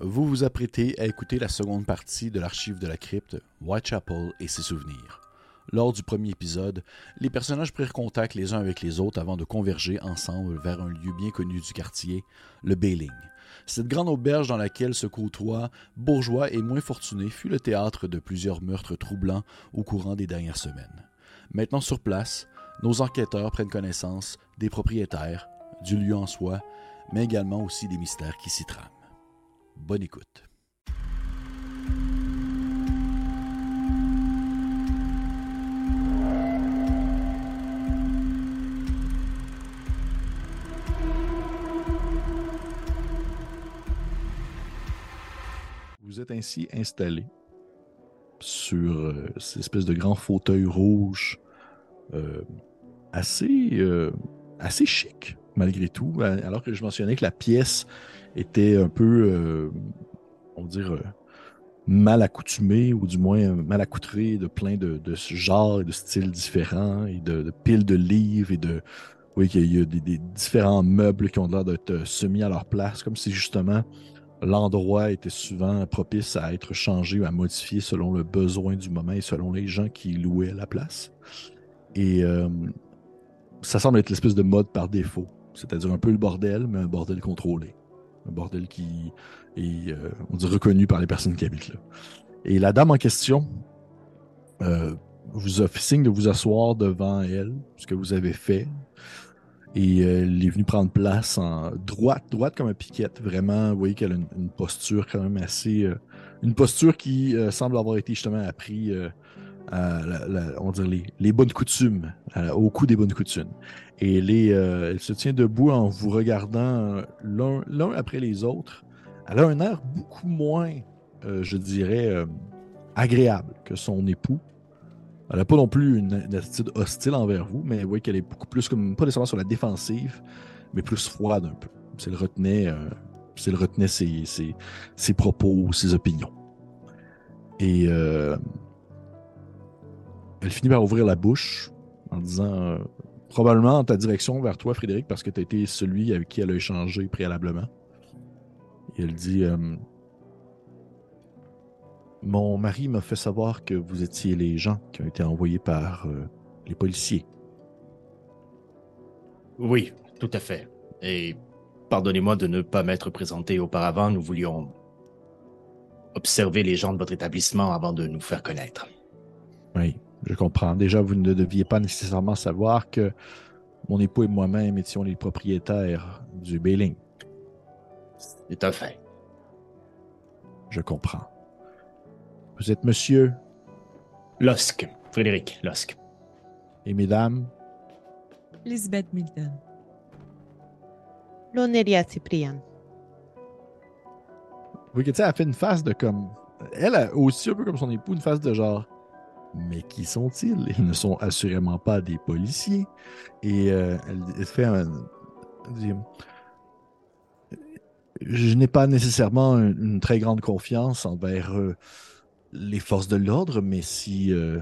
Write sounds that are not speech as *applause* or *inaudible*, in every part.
Vous vous apprêtez à écouter la seconde partie de l'archive de la crypte, Whitechapel et ses souvenirs. Lors du premier épisode, les personnages prirent contact les uns avec les autres avant de converger ensemble vers un lieu bien connu du quartier, le Bailing. Cette grande auberge dans laquelle se côtoient bourgeois et moins fortunés fut le théâtre de plusieurs meurtres troublants au courant des dernières semaines. Maintenant sur place, nos enquêteurs prennent connaissance des propriétaires, du lieu en soi, mais également aussi des mystères qui s'y trament. Bonne écoute. Vous êtes ainsi installé sur euh, cette espèce de grand fauteuil rouge euh, assez, euh, assez chic, malgré tout, alors que je mentionnais que la pièce était un peu, on va dire, mal accoutumée, ou du moins mal accoutrée de plein de, de genres et de styles différents, et de, piles de livres, et de. Oui, qu'il y a des, différents meubles qui ont l'air d'être semi à leur place, comme si justement l'endroit était souvent propice à être changé ou à modifier selon le besoin du moment et selon les gens qui louaient la place. Et euh, ça semble être l'espèce de mode par défaut, c'est-à-dire un peu le bordel, mais un bordel contrôlé. Un bordel qui est, euh, on dit, reconnu par les personnes qui habitent là. Et la dame en question euh, vous a fait signe de vous asseoir devant elle, ce que vous avez fait. Et elle est venue prendre place en droite, droite comme un piquette. Vraiment, vous voyez qu'elle a une, posture quand même assez. une posture qui semble avoir été justement apprise on dirait les, bonnes coutumes, au coup des bonnes coutumes. Et euh, elle se tient debout en vous regardant l'un après les autres. Elle a un air beaucoup moins, euh, je dirais, euh, agréable que son époux. Elle n'a pas non plus une, attitude hostile envers vous, mais vous voyez qu'elle est beaucoup plus comme, pas nécessairement sur la défensive, mais plus froide un peu. C'est le retenait, retenait ses, ses, ses, propos, ses opinions. Et elle finit par ouvrir la bouche en disant euh, probablement en ta direction vers toi, Frédéric, parce que tu as été celui avec qui elle a échangé préalablement. Et elle dit euh, Mon mari m'a fait savoir que vous étiez les gens qui ont été envoyés par euh, les policiers. Oui, tout à fait. Et pardonnez-moi de ne pas m'être présenté auparavant. Nous voulions observer les gens de votre établissement avant de nous faire connaître. Oui, je comprends. Déjà, vous ne deviez pas nécessairement savoir que mon époux et moi-même étions les propriétaires du Bailing. C'est un fait. Je comprends. Vous êtes monsieur? Losk, Frédéric Losk. Et mesdames? Lisbeth Milton. Loneria Cyprien. Vous voyez, elle fait une face de comme. Elle a aussi un peu comme son époux, une face de genre. Mais qui sont-ils? Ils ne sont assurément pas des policiers. Et euh, elle fait. Je n'ai pas nécessairement une, très grande confiance envers euh, les forces de l'ordre, mais si. Euh,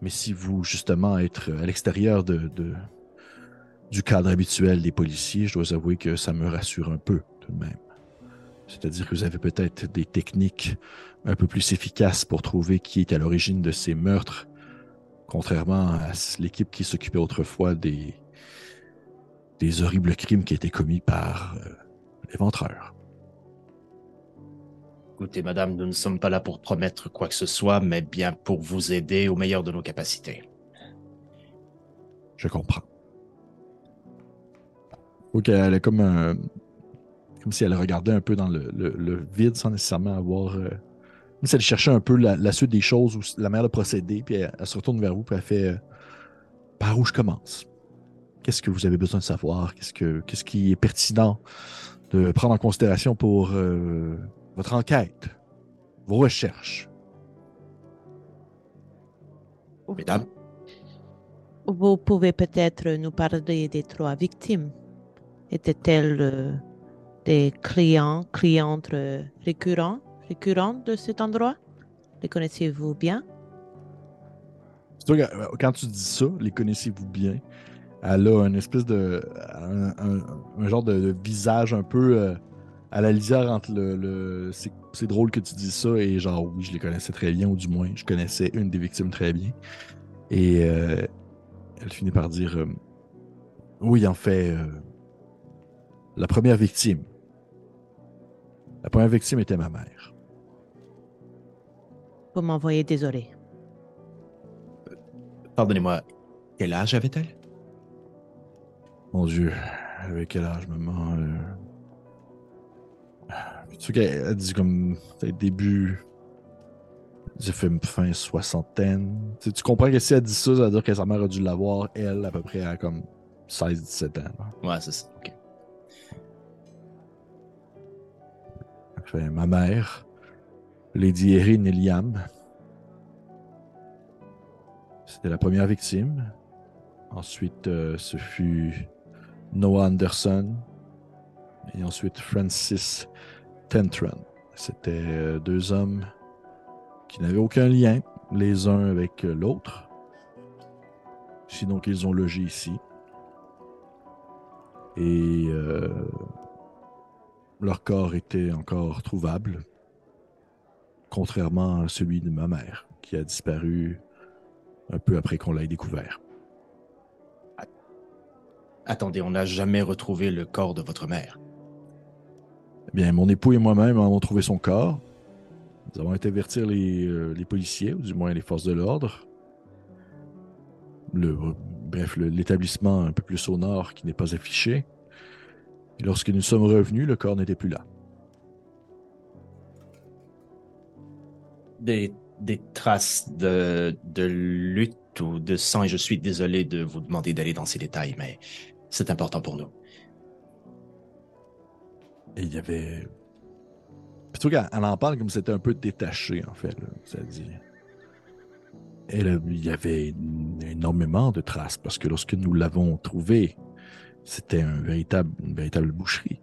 mais si vous, justement, être à l'extérieur du cadre habituel des policiers, je dois avouer que ça me rassure un peu, tout de même. C'est-à-dire que vous avez peut-être des techniques un peu plus efficaces pour trouver qui est à l'origine de ces meurtres, contrairement à l'équipe qui s'occupait autrefois des, des horribles crimes qui étaient commis par euh, les ventreurs. Écoutez, madame, nous ne sommes pas là pour promettre quoi que ce soit, mais bien pour vous aider au meilleur de nos capacités. Je comprends. Ok, elle est comme un, comme si elle regardait un peu dans le, vide sans nécessairement avoir. Euh, comme si elle cherchait un peu la, suite des choses ou la manière de procéder, puis elle, se retourne vers vous, puis elle fait euh, Par où je commence? Qu'est-ce que vous avez besoin de savoir? Qu'est-ce, que, qu'est-ce qui est pertinent de prendre en considération pour euh, votre enquête, vos recherches? Mesdames? Vous pouvez peut-être nous parler des trois victimes. Étaient-elles des clients, clientes récurrents, récurrents de cet endroit? Les connaissez-vous bien? Euh, Quand tu dis ça, les connaissez-vous bien? Elle a une espèce de. un, genre de, visage un peu. Euh, à la lisière entre le. c'est, drôle que tu dises ça et genre, oui, je les connaissais très bien, ou du moins, je connaissais une des victimes très bien. Et euh, elle finit par dire euh, Oui, en fait, euh, la première victime. La première victime était ma mère. Vous m'envoyez désolé. Pardonnez-moi, quel âge avait-elle? Mon Dieu, avec quel âge, maman euh... Tu sais qu'elle elle dit comme début. J'ai fait fin soixantaine. Tu, sais, tu comprends que si elle dit ça, ça veut dire que sa mère a dû l'avoir, elle, à peu près à comme 16-17 ans. là. Ouais, c'est ça. ok. Ma mère, Lady Erin Eliam. C'était la première victime. Ensuite, euh, ce fut Noah Anderson. Et ensuite, Francis Tentron. C'était euh, deux hommes qui n'avaient aucun lien les uns avec euh, l'autre. Sinon qu'ils ont logé ici. Et leur corps était encore trouvable, contrairement à celui de ma mère, qui a disparu un peu après qu'on l'ait découvert. Attendez, on n'a jamais retrouvé le corps de votre mère. Eh bien, mon époux et moi-même avons trouvé son corps. Nous avons été avertir les, euh, les policiers, ou du moins les forces de l'ordre. Le, bref, l'établissement un peu plus au nord qui n'est pas affiché. Et lorsque nous sommes revenus, le corps n'était plus là. Des, des traces de, de lutte ou de sang, et je suis désolé de vous demander d'aller dans ces détails, mais c'est important pour nous. Et il y avait. Plutôt qu'elle elle en parle comme si c'était un peu détaché, en fait. Là, il y avait énormément de traces parce que lorsque nous l'avons trouvé, c'était un véritable, une véritable boucherie.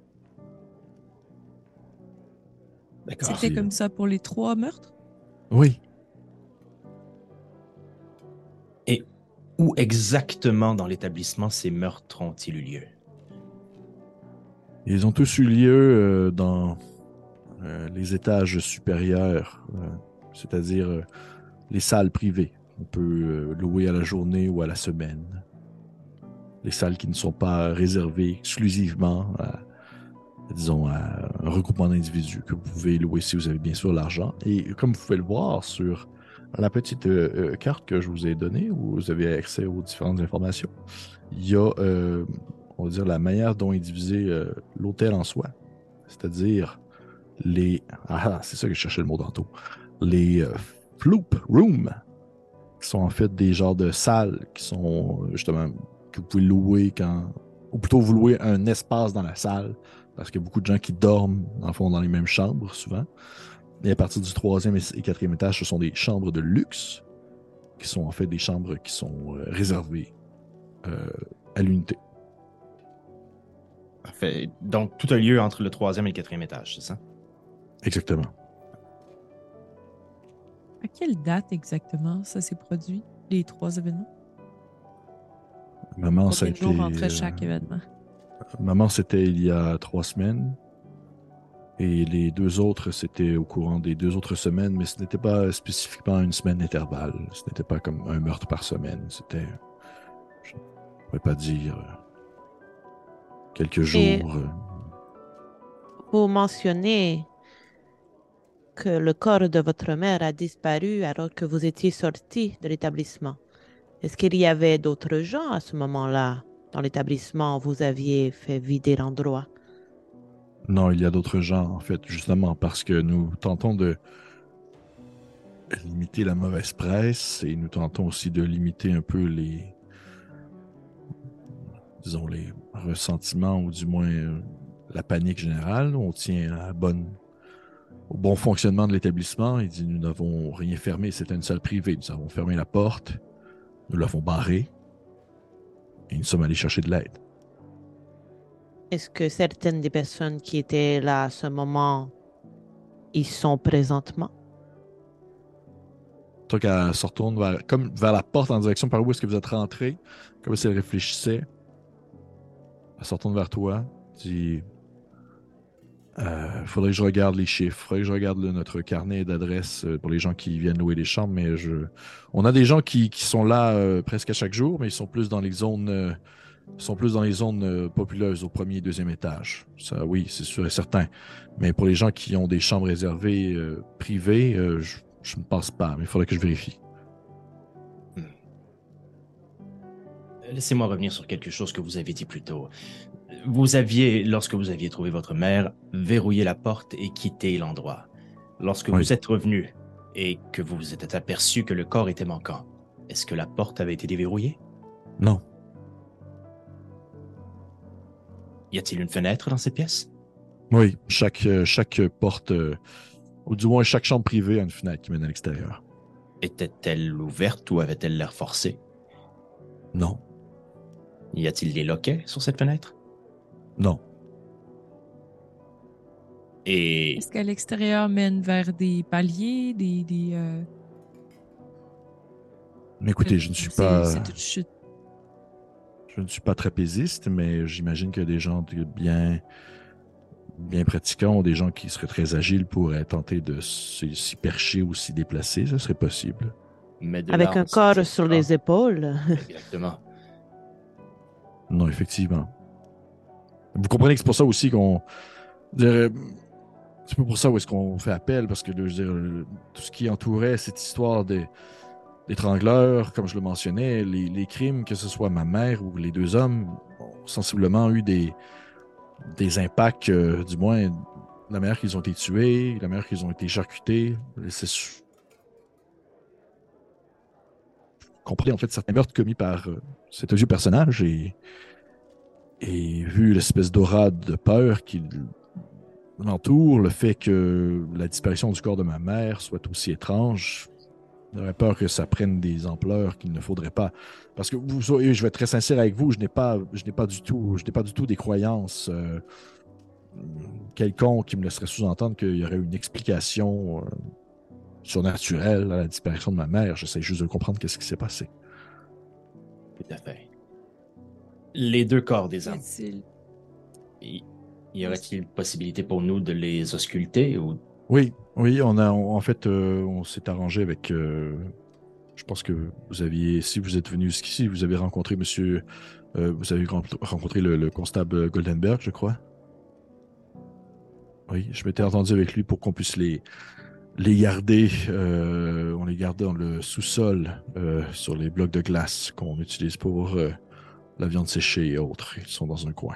D'accord. C'était comme ça pour les trois meurtres? Oui. Où exactement dans l'établissement ces meurtres ont-ils eu lieu? Ils ont tous eu lieu euh, dans euh, les étages supérieurs, euh, c'est-à-dire euh, les salles privées. On peut euh, louer à la journée ou à la semaine. Les salles qui ne sont pas réservées exclusivement à, disons, un regroupement d'individus que vous pouvez louer si vous avez bien sûr l'argent. Et comme vous pouvez le voir sur la petite euh, euh, carte que je vous ai donnée, où vous avez accès aux différentes informations, il y a, euh, on va dire, la manière dont est divisé l'hôtel en soi. C'est-à-dire les... Ah, c'est ça que je cherchais le mot tantôt. Les floop rooms, qui sont en fait des genres de salles qui sont justement que vous pouvez louer quand... Ou plutôt vous louez un espace dans la salle, parce qu'il y a beaucoup de gens qui dorment, dans le fond, dans les mêmes chambres, souvent. Et à partir du troisième et quatrième étage, ce sont des chambres de luxe, qui sont en fait des chambres qui sont euh, réservées euh, à l'unité. Parfait. Donc, tout a lieu entre le troisième et le quatrième étage, c'est ça? Exactement. À quelle date exactement ça s'est produit, les trois événements? Maman, ça a Combien de été, jours entre euh, chaque événement? Maman, c'était il y a trois semaines. Et les deux autres, c'était au courant des deux autres semaines, mais ce n'était pas spécifiquement une semaine d'intervalle. Ce n'était pas comme un meurtre par semaine. C'était, je ne pourrais pas dire, quelques jours. Et- euh, Vous mentionnez que le corps de votre mère a disparu alors que vous étiez sorti de l'établissement. Est-ce qu'il y avait d'autres gens à ce moment-là dans l'établissement où vous aviez fait vider l'endroit? Non, il y a d'autres gens, en fait, justement, parce que nous tentons de limiter la mauvaise presse et nous tentons aussi de limiter un peu les, ressentiments ou du moins euh, la panique générale. On tient à au bon fonctionnement de l'établissement. Il dit, nous n'avons rien fermé, c'était une salle privée. Nous avons fermé la porte, nous l'avons barrée et nous sommes allés chercher de l'aide. Est-ce que certaines des personnes qui étaient là à ce moment y sont présentement? Toi, qu'elle se retourne vers, comme vers la porte en direction par où est-ce que vous êtes rentré, comme si elle réfléchissait. Elle se retourne vers toi, dit Il faudrait que je regarde les chiffres, faudrait que je regarde notre carnet d'adresses euh, pour les gens qui viennent louer les chambres, mais je... on a des gens qui, qui sont là euh, presque à chaque jour, mais ils sont plus dans les zones, euh, sont plus dans les zones euh, populeuses au premier et deuxième étage. Ça, oui, c'est sûr et certain. Mais pour les gens qui ont des chambres réservées euh, privées, euh, je ne pense pas, mais il faudrait que je vérifie. Laissez-moi revenir sur quelque chose que vous avez dit plus tôt. Vous aviez, lorsque vous aviez trouvé votre mère, verrouillé la porte et quitté l'endroit. Lorsque Oui. vous êtes revenu et que vous vous êtes aperçu que le corps était manquant, est-ce que la porte avait été déverrouillée? Non, Y a-t-il une fenêtre dans cette pièce? Oui, chaque, euh, chaque porte, euh, ou du moins chaque chambre privée a une fenêtre qui mène à l'extérieur. Était-elle ouverte ou avait-elle l'air forcée? Non, Y a-t-il des loquets sur cette fenêtre? Non, Et Est-ce qu'à l'extérieur mène vers des paliers, des. des euh, mais écoutez, je ne suis pas. C'est une chute. Je ne suis pas trapéziste, mais j'imagine que des gens bien, bien pratiquants ou des gens qui seraient très agiles pourraient tenter de s'y percher ou s'y déplacer. Ce serait possible. mais de Avec là, un corps sur pas. les épaules. Exactement. Non, effectivement. Vous comprenez que c'est pour ça aussi qu'on. C'est pas pour ça où est-ce qu'on fait appel, parce que je veux tout ce qui entourait cette histoire des d'étrangleurs, comme je le mentionnais, les, les crimes, que ce soit ma mère ou les deux hommes, ont sensiblement eu des, des impacts, euh, du moins, la manière qu'ils ont été tués, la manière qu'ils ont été charcutés. C'est su- compris en fait certains meurtres commis par euh, cet odieux personnage et, vu l'espèce d'aura de peur qui l'entoure, le fait que la disparition du corps de ma mère soit aussi étrange, j'aurais peur que ça prenne des ampleurs qu'il ne faudrait pas. Parce que vous je vais être très sincère avec vous, je n'ai pas, je n'ai pas du tout, je n'ai pas du tout des croyances euh, quelconques qui me laisseraient sous-entendre qu'il y aurait une explication euh, surnaturelle à la disparition de ma mère. J'essaie juste de comprendre qu'est-ce qui s'est passé. Tout à fait. Les deux corps des Y hommes, y y aurait-il possibilité pour nous de les ausculter ou? Oui, oui, on a, on- en fait, euh, on s'est arrangé avec. euh, je pense que vous aviez, si vous êtes venu jusqu'ici, vous avez rencontré Monsieur, euh, vous avez ren- rencontré le, le constable Goldenberg, je crois. Oui, je m'étais entendu avec lui pour qu'on puisse les les garder. euh, on les garde dans le sous-sol euh, sur les blocs de glace qu'on utilise pour euh, la viande séchée et autres. Ils sont dans un coin.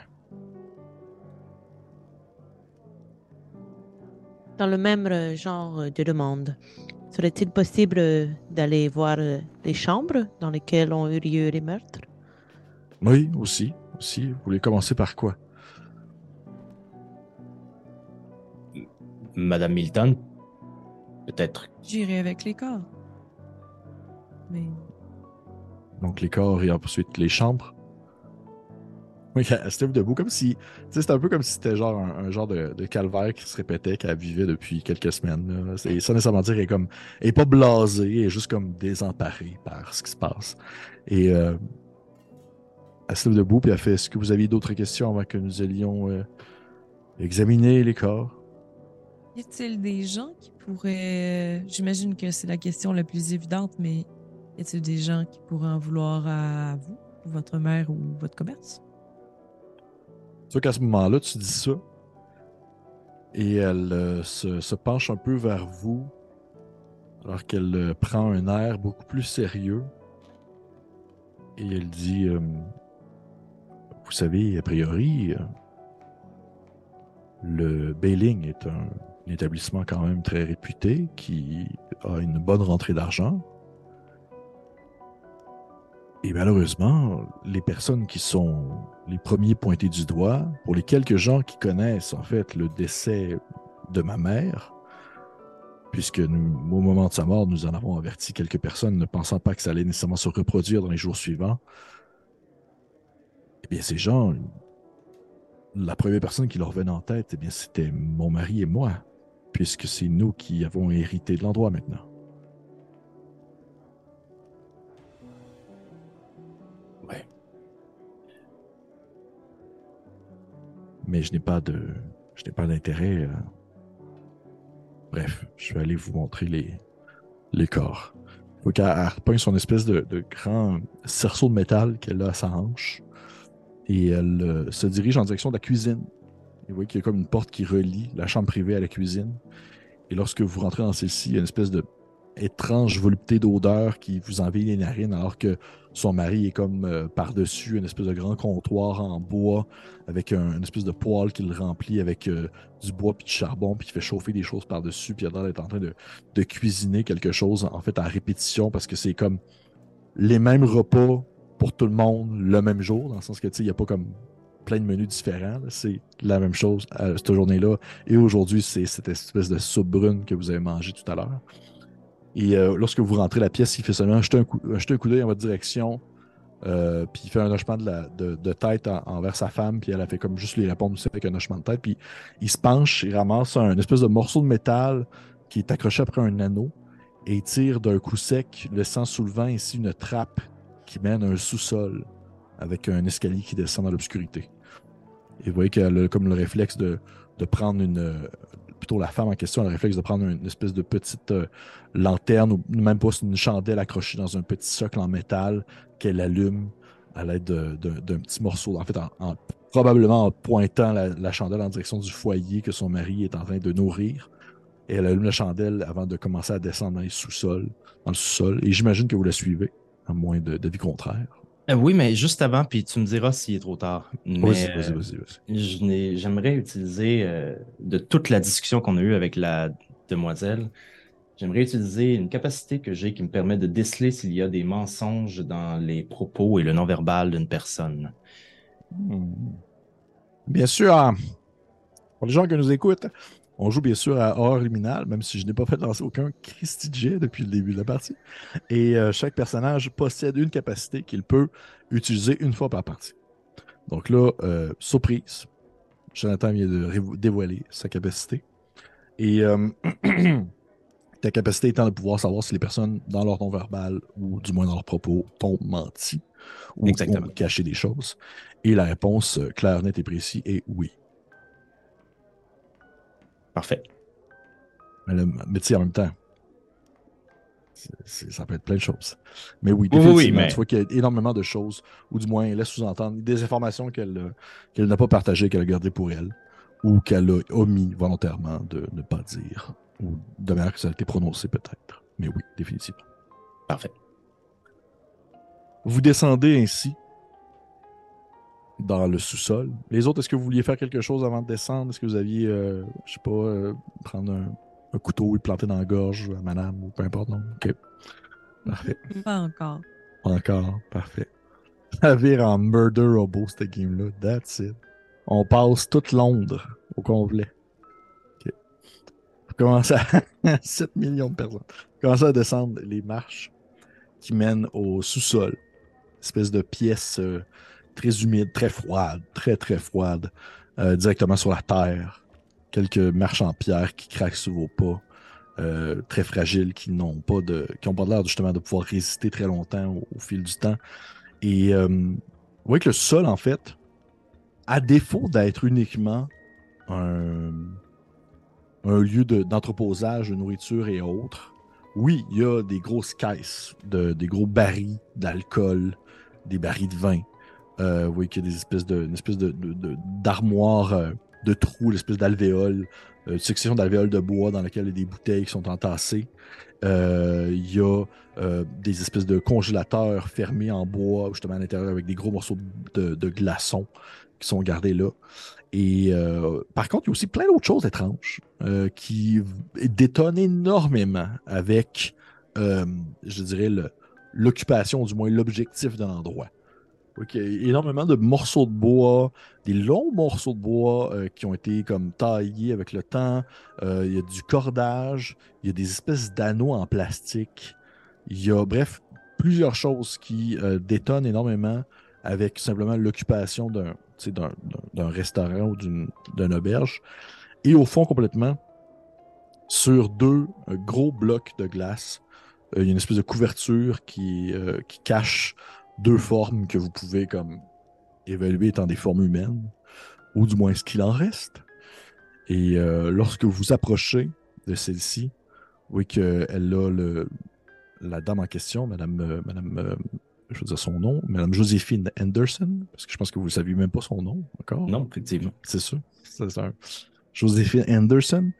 Dans le même genre de demande, serait-il possible d'aller voir les chambres dans lesquelles ont eu lieu les meurtres? Oui, aussi, aussi. Vous voulez commencer par quoi? Madame Milton Peut-être. J'irai avec les corps. Mais Donc les corps et ensuite les chambres. Oui, elle se lève debout comme si. Tu sais, c'est un peu comme si c'était genre un, un genre de, de calvaire qui se répétait qu'elle vivait depuis quelques semaines. C'est ça nécessairement dire qu'elle est comme. Elle est pas blasée, elle est juste comme désemparée par ce qui se passe. Et euh, elle se lève debout puis elle fait Est-ce que vous aviez d'autres questions avant que nous allions euh, examiner les corps? Y a-t-il des gens qui pourraient. J'imagine que c'est la question la plus évidente, mais y a-t-il des gens qui pourraient en vouloir à vous, votre mère ou votre commerce? Vois qu'à ce moment-là, tu dis ça. Et elle euh, se, penche un peu vers vous, alors qu'elle euh, prend un air beaucoup plus sérieux. Et elle dit euh, Vous savez, a priori, le Bailing est un, un établissement quand même très réputé qui a une bonne rentrée d'argent. Et malheureusement, les personnes qui sont les premiers pointés du doigt, pour les quelques gens qui connaissent en fait le décès de ma mère, puisque au moment de sa mort, nous en avons averti quelques personnes ne pensant pas que ça allait nécessairement se reproduire dans les jours suivants, eh bien ces gens, la première personne qui leur venait en tête, eh bien c'était mon mari et moi, puisque c'est nous qui avons hérité de l'endroit maintenant. Ouais. mais je n'ai pas de je n'ai pas d'intérêt. euh. Bref, je vais aller vous montrer les, les corps. Faut qu'elle elle repogne son espèce de, de grand cerceau de métal qu'elle a à sa hanche et elle euh, se dirige en direction de la cuisine. Vous voyez qu'il y a comme une porte qui relie la chambre privée à la cuisine. Et lorsque vous rentrez dans celle-ci, il y a une espèce de étrange volupté d'odeur qui vous envahit les narines alors que son mari est comme euh, par-dessus une espèce de grand comptoir en bois avec un, une espèce de poêle qui le remplit avec euh, du bois puis du charbon puis qui fait chauffer des choses par-dessus puis il a en train de, cuisiner quelque chose en fait en répétition parce que c'est comme les mêmes repas pour tout le monde le même jour dans le sens que tu sais il n'y a pas comme plein de menus différents c'est la même chose à cette journée-là et aujourd'hui c'est cette espèce de soupe brune que vous avez mangé tout à l'heure et euh, lorsque vous rentrez la pièce, il fait seulement jeter un coup, jeter un coup d'œil en votre direction. euh, puis il fait un hochement de, tête en- envers sa femme, puis elle a fait comme juste lui répondre aussi avec un hochement de tête. Puis il se penche, il ramasse un espèce de morceau de métal qui est accroché après un anneau et il tire d'un coup sec, laissant sous le vent ici une trappe qui mène à un sous-sol avec un escalier qui descend dans l'obscurité. Et vous voyez qu'elle a comme le réflexe de, prendre une. euh, Plutôt la femme en question a le réflexe de prendre une espèce de petite euh, lanterne ou même pas une chandelle accrochée dans un petit socle en métal qu'elle allume à l'aide de- de- d'un petit morceau. En fait, en, en- probablement en pointant la, chandelle en direction du foyer que son mari est en train de nourrir. Et elle allume la chandelle avant de commencer à descendre dans les sous-sols, dans le sous-sol. Et j'imagine que vous la suivez, à moins d'avis contraire. Euh, oui, mais juste avant, puis tu me diras s'il est trop tard. Vas-y, euh, vas-y, n'ai- J'aimerais utiliser, euh, de toute la discussion qu'on a eue avec la demoiselle, j'aimerais utiliser une capacité que j'ai qui me permet de déceler s'il y a des mensonges dans les propos et le non-verbal d'une personne. Hmm. Bien sûr, hein, pour les gens qui nous écoutent, on joue bien sûr à Horror Liminal, même si je n'ai pas fait lancer aucun Christy Jet depuis le début de la partie. Et euh, chaque personnage possède une capacité qu'il peut utiliser une fois par partie. Donc là, euh, surprise, Jonathan vient de dévoiler sa capacité. Et euh, *clears throat* ta capacité étant de pouvoir savoir si les personnes, dans leur non-verbal ou du moins dans leurs propos, t'ont menti ou ont caché des choses. Et la réponse claire, nette et précise est oui. Parfait. Mais, le- mais tu sais, en même temps, ça peut être plein de choses. Mais oui, Oui, mais- tu vois qu'il y a énormément de choses, ou du moins, elle laisse sous-entendre des informations qu'elle qu'elle n'a pas partagées, qu'elle a gardées pour elle, ou qu'elle a omis volontairement de ne pas dire, ou de manière que ça a été prononcé peut-être. Mais oui, définitivement. Parfait. Vous descendez ainsi dans le sous-sol. Les autres, est-ce que vous vouliez faire quelque chose avant de descendre? Est-ce que vous aviez, euh, je sais pas, euh, prendre un, un couteau et le planter dans la gorge à madame ou peu importe, non? OK. Parfait. Pas encore. Encore. Parfait. *laughs* Ça vire en murder robo, cette game-là. That's it. On passe toute Londres au complet. OK. Vous commencez à... *laughs* 7 millions de personnes. Vous commencez à descendre les marches qui mènent au sous-sol. Espèce de pièce euh, très humide, très froide, très très froide, euh, directement sur la terre. Quelques marches en pierre qui craquent sous vos pas. euh, très fragiles, qui n'ont pas de. qui ont pas l'air justement de pouvoir résister très longtemps au, fil du temps. Et euh, vous voyez que le sol, en fait, à défaut d'être uniquement un, un lieu de- d'entreposage de, nourriture et autres, oui, il y a des grosses caisses, de, des gros barils d'alcool, des barils de vin. Euh, vous voyez qu'il y a des espèces de, une espèce de, de- de- d'armoire euh, de trous, une espèce d'alvéole, euh, une section d'alvéole de bois dans laquelle il y a des bouteilles qui sont entassées. Euh, Il y a des espèces de congélateurs fermés en bois, justement à l'intérieur, avec des gros morceaux de, de glaçons qui sont gardés là. Et par contre, il y a aussi plein d'autres choses étranges qui détonnent énormément avec, je dirais, l'occupation, du moins l'objectif de l'endroit. Ok, énormément de morceaux de bois, des longs morceaux de bois euh, qui ont été comme taillés avec le temps. Euh, il y a du cordage, il y a des espèces d'anneaux en plastique. Il y a, bref, plusieurs choses qui euh, détonnent énormément avec simplement l'occupation d'un d'un- restaurant ou d'une auberge. Et au fond, complètement, sur deux gros blocs de glace, il y a une espèce de couverture qui, qui cache deux formes que vous pouvez comme évaluer étant des formes humaines, ou du moins ce qu'il en reste. Et euh, lorsque vous approchez de celle-ci, oui qu'elle a le, la dame en question, Madame, euh, Madame euh, je veux dire son nom, Madame Joséphine Anderson, parce que je pense que vous ne saviez même pas son nom encore. Non, effectivement. C'est ça. C'est ça. Joséphine Anderson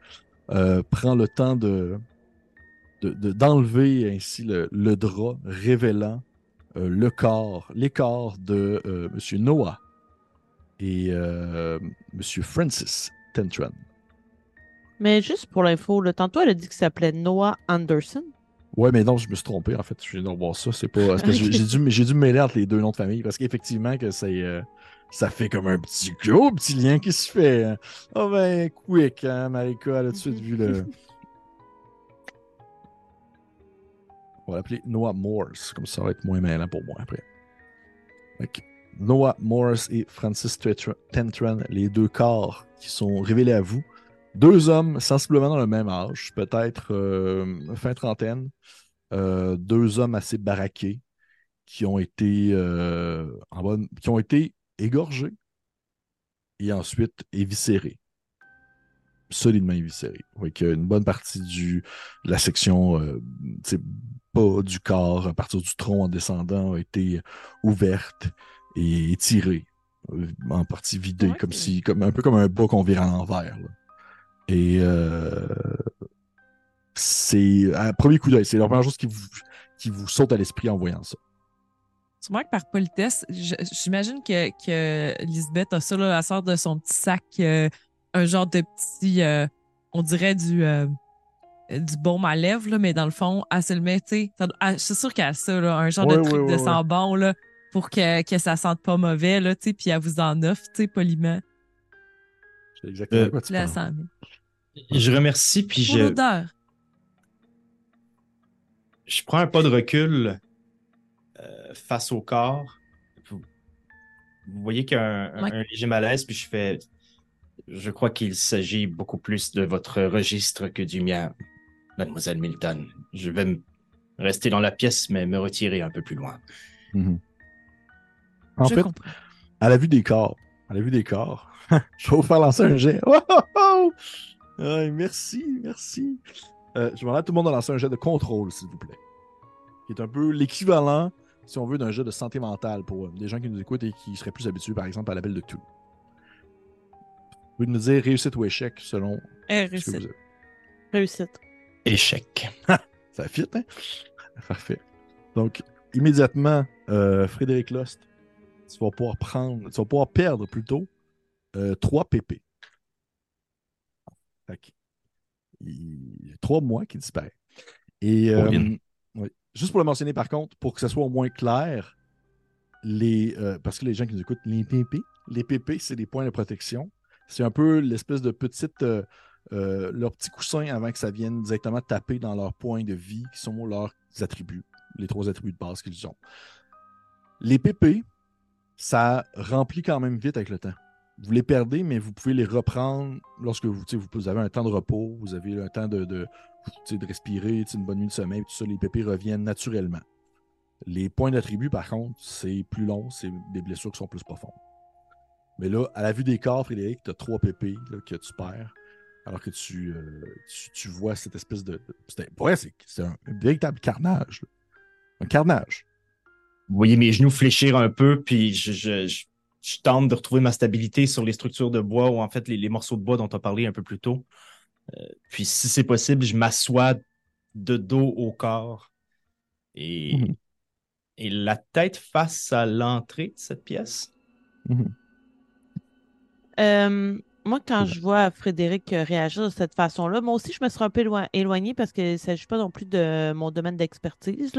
euh, prend le temps de de- de- d'enlever ainsi le, le drap révélant le corps, les corps de euh, Monsieur Noah et euh, Monsieur Francis Tentran. Mais juste pour l'info, le tantôt, elle a dit qu'il s'appelait Noah Anderson. Ouais, mais non, je me suis trompé en fait. Je viens de revoir ça. C'est pas. *laughs* j'ai- dû, j'ai dû me mêler entre les deux noms de famille parce qu'effectivement que c'est. euh, ça fait comme un petit gros petit lien qui se fait. hein. Ah ben, quick, hein, Marika, elle a tout de suite vu le. *laughs* On va l'appeler Noah Morse, comme ça, va être moins mêlant pour moi après. Noah Morse et Francis Tentran, les deux corps qui sont révélés à vous. Deux hommes sensiblement dans le même âge, peut-être euh, fin trentaine. Euh, deux hommes assez baraqués qui ont été euh, en bonne, qui ont été égorgés et ensuite éviscérés. Solidement éviscérés. Oui, une bonne partie du, de la section bas du corps, à partir du tronc en descendant, a été ouverte et étirée, euh, en partie vidée, comme si, comme, un peu comme un bas qu'on vire à l'envers. Et euh, c'est à premier coup d'œil, c'est la première chose qui vous, qui vous saute à l'esprit en voyant ça. Sûrement que par politesse, j'imagine que, que Lisbeth a ça, là, elle sort de son petit sac, euh, un genre de petit, euh, on dirait du, euh, du baume à lèvres, là, mais dans le fond, elle se le met, tu sais, je suis sûre qu'elle a ça, là, un genre de truc de sang bon, là, pour que, que ça sente pas mauvais, là, tu sais, puis elle vous en offre, tu sais, poliment. C'est exactement Euh, quoi tu Là. Je remercie, puis Pour je, l'odeur. je prends un pas de recul euh, face au corps. Vous, vous voyez qu'il y a un, un- Ouais. un léger malaise, puis je fais. Je crois qu'il s'agit beaucoup plus de votre registre que du mien, mademoiselle Milton. Je vais me rester dans la pièce, mais me retirer un peu plus loin. Mhm. En je fait, comprends. à la vue des corps, à la vue des corps, *laughs* je vais vous faire lancer un jet. Oh, oh, oh! Ouais, merci, merci. Euh, je vais à tout le monde de lancer un jet de contrôle, s'il vous plaît. Qui est un peu l'équivalent, si on veut, d'un jet de santé mentale pour euh, des gens qui nous écoutent et qui seraient plus habitués, par exemple, à l'appel de tout. Vous pouvez nous dire réussite ou échec selon Eh, ce que réussite. vous avez. Réussite. Échec. *laughs* Ça fit, hein? Parfait. Donc, immédiatement, euh, Frédéric Lost, tu vas pouvoir prendre, tu vas pouvoir perdre plutôt 3 PP. Fait que, il y a 3 mois qui disparaissent. Et euh, oui. juste pour le mentionner par contre, pour que ça soit au moins clair, les, euh, parce que les gens qui nous écoutent, les PP, les PP, c'est des points de protection. C'est un peu l'espèce de petite. Euh, leur petit coussin avant que ça vienne directement taper dans leurs points de vie, qui sont leurs attributs, les trois attributs de base qu'ils ont. Les PP, ça remplit quand même vite avec le temps. Vous les perdez, mais vous pouvez les reprendre lorsque vous, vous, avez un temps de repos, vous avez un temps de, de, de respirer, une bonne nuit de sommeil, tout ça, les PP reviennent naturellement. Les points d'attribut, par contre, c'est plus long, c'est des blessures qui sont plus profondes. Mais là, à la vue des corps, Frédéric, tu as trois PP que tu perds alors que tu, euh, tu, tu vois cette espèce de. de- vrai, c'est c'est un, véritable carnage. là. Un carnage. Vous voyez mes genoux fléchir un peu, puis je, je, je, je tente de retrouver ma stabilité sur les structures de bois ou en fait les, les morceaux de bois dont on a parlé un peu plus tôt. Euh, puis si c'est possible, je m'assois de dos au corps et, Mhm. et la tête face à l'entrée de cette pièce. Mhm. Euh, moi, quand je vois Frédéric euh, réagir de cette façon-là, moi aussi, je me serais un peu éloi- éloignée parce qu'il ne s'agit pas non plus de mon domaine d'expertise.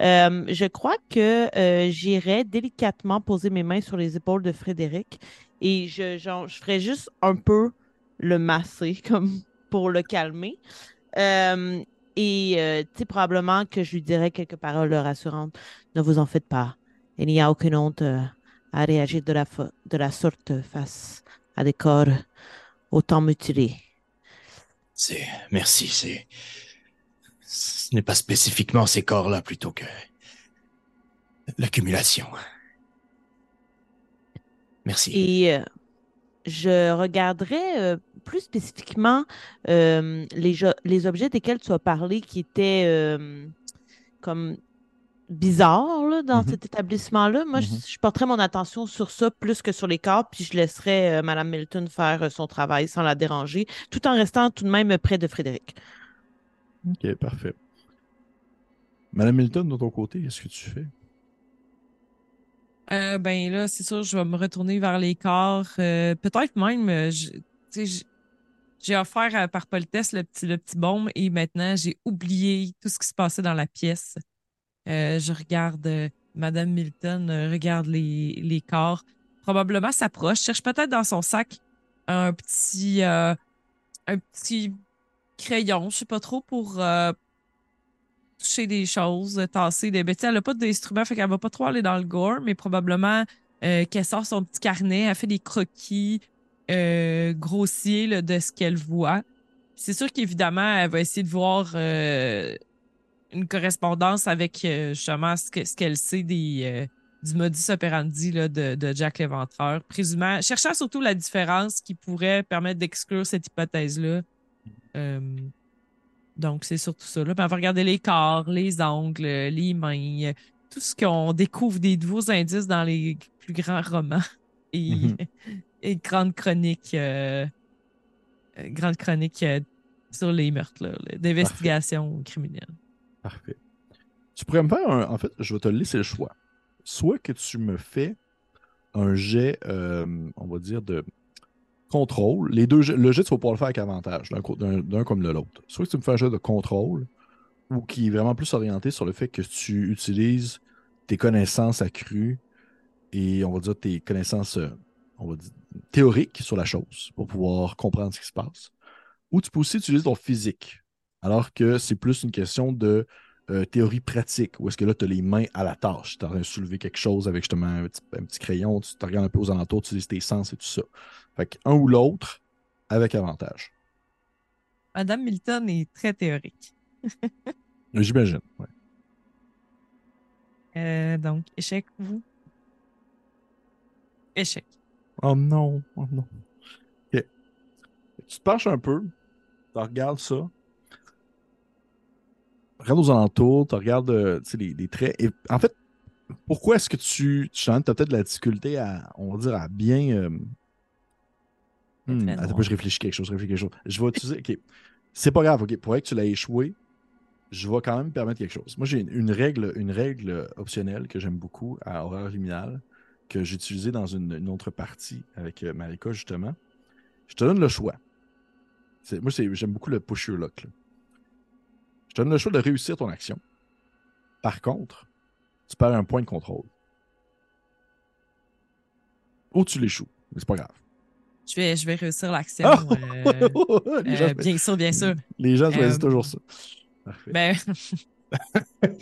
Euh, je crois que euh, j'irais délicatement poser mes mains sur les épaules de Frédéric et je, genre, je ferais juste un peu le masser *laughs* comme pour le calmer. Euh, et tu sais, probablement que je lui dirais quelques paroles rassurantes. Ne vous en faites pas. Il n'y a aucune honte à réagir de la, de la sorte face à des corps autant mutilés. C'est merci, c'est ce n'est pas spécifiquement ces corps-là plutôt que l'accumulation. Merci. Et euh, je regarderais euh, plus spécifiquement euh, les, les objets desquels tu as parlé qui étaient comme bizarres là, dans Mhm. cet établissement-là. Moi, je, Mhm. je porterais mon attention sur ça plus que sur les corps, puis je laisserais euh, Mme Milton faire euh, son travail sans la déranger, tout en restant tout de même près de Frédéric. Ok, parfait. Madame Milton, de ton côté, qu'est-ce que tu fais? Euh, ben là, c'est sûr, je vais me retourner vers les corps. Euh, Peut-être même, euh, je- j'ai offert par politesse le petit, le petit baume et maintenant j'ai oublié tout ce qui se passait dans la pièce. Euh, je regarde euh, Madame Milton, euh, regarde les, les corps. Probablement s'approche, cherche peut-être dans son sac un petit, un petit crayon, je sais pas trop, pour toucher des choses, tasser des bêtises. Elle a pas d'instrument, fait qu'elle va pas trop aller dans le gore, mais probablement qu'elle sort son petit carnet, elle fait des croquis grossiers de ce qu'elle voit. C'est sûr qu'évidemment, elle va essayer de voir une correspondance avec euh, justement ce que- ce qu'elle sait des, euh, du modus operandi là, de, de Jack l'Éventreur. Présumant, cherchant surtout la différence qui pourrait permettre d'exclure cette hypothèse-là. Euh, donc, c'est surtout ça. Là. Puis on va regarder les corps, les ongles, les mains, tout ce qu'on découvre des nouveaux indices dans les plus grands romans et, Mhm. *laughs* et grandes chroniques, euh, grandes chroniques sur les meurtres, d'investigation criminelle. Parfait. Tu pourrais me faire un. En fait, je vais te laisser le choix. Soit que tu me fais un jet, euh, on va dire, de contrôle. Les deux le jet, tu vas pouvoir le faire avec avantage, d'un co- d'un d'un comme de l'autre. Soit que tu me fais un jet de contrôle, ou qui est vraiment plus orienté sur le fait que tu utilises tes connaissances accrues et, on va dire, tes connaissances, euh, théoriques sur la chose pour pouvoir comprendre ce qui se passe. Ou tu peux aussi utiliser ton physique, alors que c'est plus une question de euh, théorie pratique, où est-ce que là, tu as les mains à la tâche. Tu es en train de soulever quelque chose avec justement un petit, un petit crayon, tu te regardes un peu aux alentours, tu utilises tes sens et tout ça. Fait qu'un ou l'autre, avec avantage. Madame Milton est très théorique. *laughs* J'imagine. ouais. Euh, donc, échec, vous? Échec. Oh non, oh non. Ok. Tu te penches un peu, tu regardes ça. Regarde aux alentours, tu regardes euh, les, les traits. Et en fait, pourquoi est-ce que tu, tu as peut-être de la difficulté à, on va dire, à bien. euh, hmm, attends, je réfléchis quelque chose, je réfléchis quelque chose. Je vais utiliser. Ok. C'est pas grave, ok. Pour que tu l'aies échoué, je vais quand même permettre quelque chose. Moi, j'ai une, une règle, une règle optionnelle que j'aime beaucoup à Horreur Liminal, que j'ai utilisée dans une, une autre partie avec euh, Marika, justement. Je te donne le choix. Moi, j'aime beaucoup le push your luck. là. Je te donne le choix de réussir ton action. Par contre, tu perds un point de contrôle. Ou tu l'échoues. Mais c'est pas grave. Je vais, je vais réussir l'action. Ah! euh, *laughs* euh, gens, bien sûr, bien sûr. les gens choisissent Euh, toujours ça. Parfait. Ben, *laughs*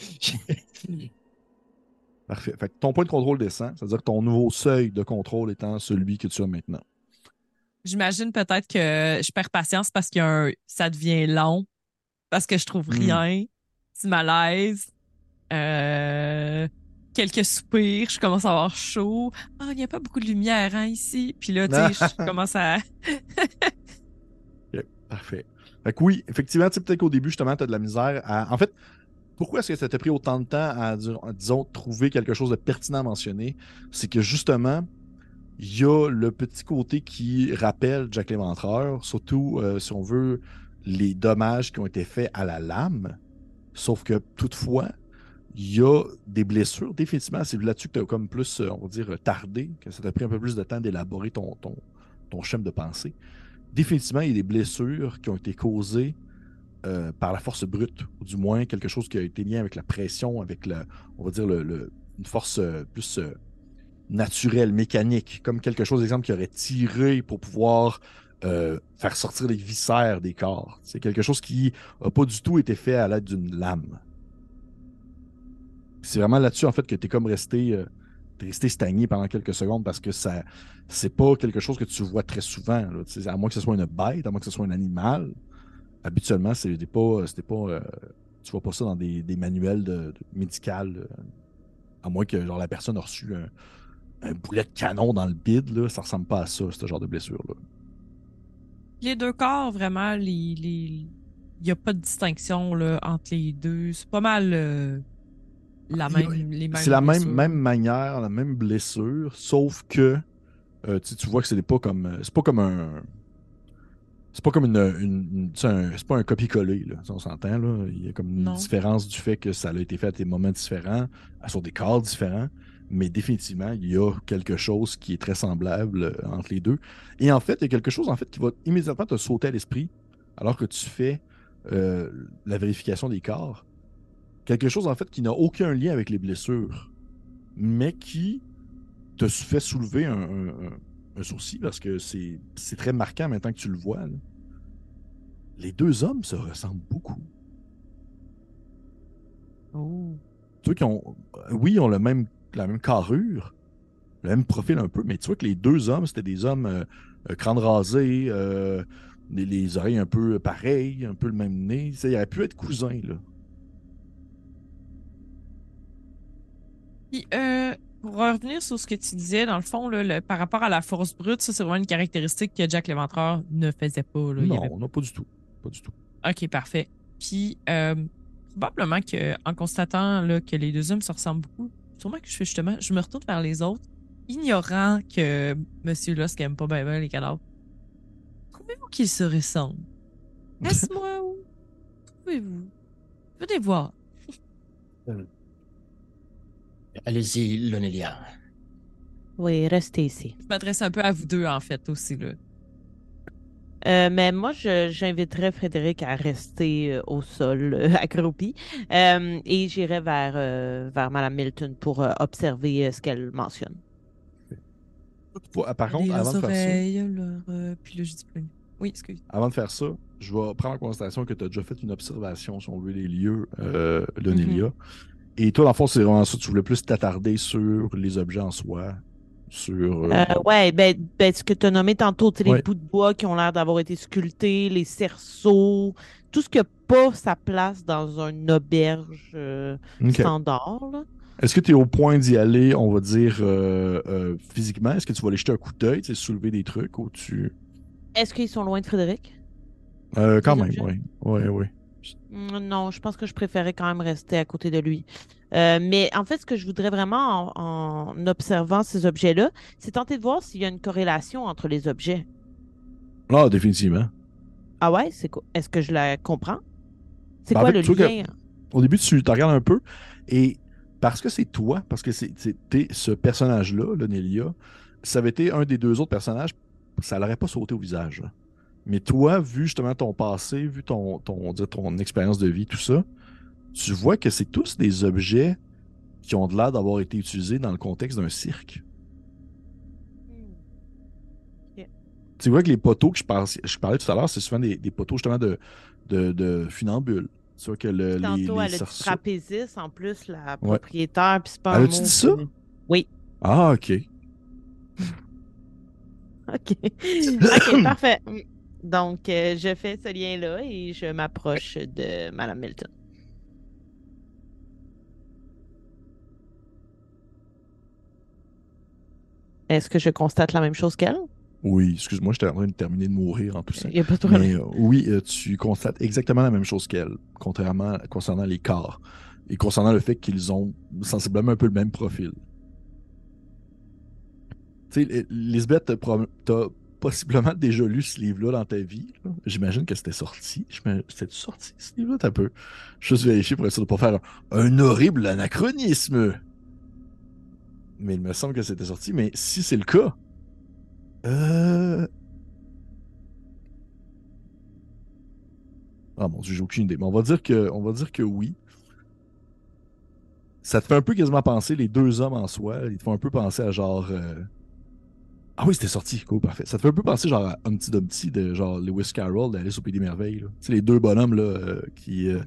Parfait. Fait que ton point de contrôle descend, c'est-à-dire que ton nouveau seuil de contrôle étant celui que tu as maintenant. j'imagine peut-être que je perds patience parce que ça devient long, parce que je trouve Hmm. rien, petit malaise, euh, quelques soupirs, je commence à avoir chaud. Ah, il n'y a pas beaucoup de lumière hein, ici. Puis là, tu sais, je *laughs* commence à. Parfait. Fait que oui, effectivement, peut-être qu'au début, justement, tu as de la misère à. En fait, pourquoi est-ce que ça t'a pris autant de temps à, disons, trouver quelque chose de pertinent à mentionner? C'est que justement, il y a le petit côté qui rappelle Jack l'Éventreur, surtout, euh, si on veut, les dommages qui ont été faits à la lame. Sauf que, toutefois, il y a des blessures. Définitivement, c'est là-dessus que tu as comme plus, euh, on va dire, tardé, que ça t'a pris un peu plus de temps d'élaborer ton, ton, ton schéma de pensée définitivement, il y a des blessures qui ont été causées euh, par la force brute, ou du moins quelque chose qui a été lié avec la pression, avec la, on va dire une force euh, plus naturelle, mécanique, comme quelque chose, exemple, qui aurait tiré pour pouvoir euh, faire sortir les viscères des corps. C'est quelque chose qui n'a pas du tout été fait à l'aide d'une lame. C'est vraiment là-dessus, en fait, que tu es comme resté, euh, resté stagné pendant quelques secondes parce que ça c'est pas quelque chose que tu vois très souvent. À moins que ce soit une bête, à moins que ce soit un animal. Habituellement, c'était pas. C'était pas euh, tu vois pas ça dans des, manuels euh, à moins que genre, la personne a reçu un, un boulet de canon dans le bide, là, ça ressemble pas à ça, ce genre de blessure-là. Les deux corps, vraiment, les, les... il n'y a pas de distinction là, entre les deux. C'est pas mal euh, la même, les mêmes C'est la même, blessures. même manière, la même blessure, sauf que euh, tu, vois que c'est pas comme. C'est pas comme un. C'est pas comme une. une- une- tu sais, un- c'est pas un copier-coller, On s'entend, là. Il y a comme une Non. différence du fait que ça a été fait à des moments différents, sur des corps différents. Mais définitivement, il y a quelque chose qui est très semblable euh, entre les deux. Et en fait, il y a quelque chose en fait, qui va immédiatement te sauter à l'esprit alors que tu fais euh, la vérification des corps. Quelque chose en fait qui n'a aucun lien avec les blessures, mais qui te fait soulever un, un- un- sourcil parce que c'est très marquant maintenant que tu le vois. là. Les deux hommes se ressemblent beaucoup. Oh. Tu vois qu'ils ont, euh, oui, ils ont le même, la même carrure, le même profil un peu, mais tu vois que les deux hommes, c'était des hommes euh, euh, crâne rasé, euh, les, les oreilles un peu pareilles, un peu le même nez. Tu sais, Ils auraient pu être cousins, là. Puis, euh, pour revenir sur ce que tu disais, dans le fond, là, le- par rapport à la force brute, ça, c'est vraiment une caractéristique que Jack l'Éventreur ne faisait pas. Là. Il Non, avait- non, pas du tout. Pas du tout. OK, parfait. Puis, euh, probablement que, en constatant là, que les deux hommes se ressemblent beaucoup, sûrement que je fais justement, je me retourne vers les autres, ignorant que Monsieur Lusk aime pas bien bien les cadavres. Trouvez-vous qu'ils se ressemblent? *laughs* Laisse-moi où? Trouvez-vous? Venez voir. Allez-y, Lonelia. Oui, restez ici. Je m'adresse un peu à vous deux, en fait, aussi. Là. Euh, mais moi, je- j'inviterais Frédéric à rester euh, au sol, euh, *laughs* accroupi, Euh, et j'irai vers, euh, vers Mme Milton pour euh, observer euh, ce qu'elle mentionne. Par contre, Les avant de, faire ça, leur, euh, puis. Oui, excuse. avant de faire ça, je vais prendre en considération que tu as déjà fait une observation, si on veut, des lieux, euh, Lonelia. Et toi, dans le fond, c'est vraiment ça. Tu voulais plus t'attarder sur les objets en soi, sur. euh, Euh, ouais, ben, ben, ce que tu as nommé tantôt, les Ouais. bouts de bois qui ont l'air d'avoir été sculptés, les cerceaux, tout ce qui n'a pas sa place dans une auberge euh, ok. standard. là. Est-ce que tu es au point d'y aller, on va dire, euh, euh, physiquement? Est-ce que tu vas aller jeter un coup d'œil, soulever des trucs ou tu. Est-ce qu'ils sont loin de Frédéric? Euh, quand même, oui. Oui, oui. Mm, Non, je pense que je préférais quand même rester à côté de lui. Euh, mais en fait, ce que je voudrais vraiment en, en observant ces objets-là, c'est tenter de voir s'il y a une corrélation entre les objets. Ah, définitivement. Ah ouais, c'est quoi? Est-ce que je la comprends? C'est Ben, en quoi fait, le lien? Au début, tu te regardes un peu et parce que c'est toi, parce que t'es ce personnage-là, le Nelia, ça avait été un des deux autres personnages, ça l'aurait pas sauté au visage. là. Mais toi, vu justement ton passé, vu ton, ton, ton expérience de vie, tout ça, tu vois que c'est tous des objets qui ont de l'air d'avoir été utilisés dans le contexte d'un cirque. Tu vois que les poteaux que je, parlais, je parlais tout à l'heure, c'est souvent des, des poteaux justement de, de, de funambules. Tu vois que le, les, Tantôt, les elle a dit trapéziste, en plus, la Ouais. propriétaire, puis c'est pas Elle un a-tu mot dit ça? Oui. Ah, ok. *laughs* OK. OK, parfait. *clears throat* Donc, euh, je fais ce lien-là et je m'approche de Mme Milton. Est-ce que je constate la même chose qu'elle? Oui, excuse-moi, j'étais en train de terminer de mourir en tout ça. Il n'y a pas de problème. Mais euh, oui, euh, tu constates exactement la même chose qu'elle, contrairement concernant les corps et concernant le fait qu'ils ont sensiblement un peu le même profil. Tu sais, Lisbeth, t'as possiblement déjà lu ce livre-là dans ta vie. J'imagine que c'était sorti. C'était sorti ce livre-là, t'as peu. Juste vérifier pour être de pas faire un, horrible anachronisme. Mais il me semble que c'était sorti. Mais si c'est le cas, euh, Ah mon dieu, j'ai aucune idée. Mais on va dire que, on va dire que oui. Ça te fait un peu quasiment penser, les deux hommes en soi, ils te font un peu penser à genre. euh, Ah oui, c'était sorti, cool, parfait. Ça te fait un peu penser genre à Humpty Dumpty de genre Lewis Carroll d'Alice au Pays des Merveilles. Tu sais, les deux bonhommes là, euh, qui, euh,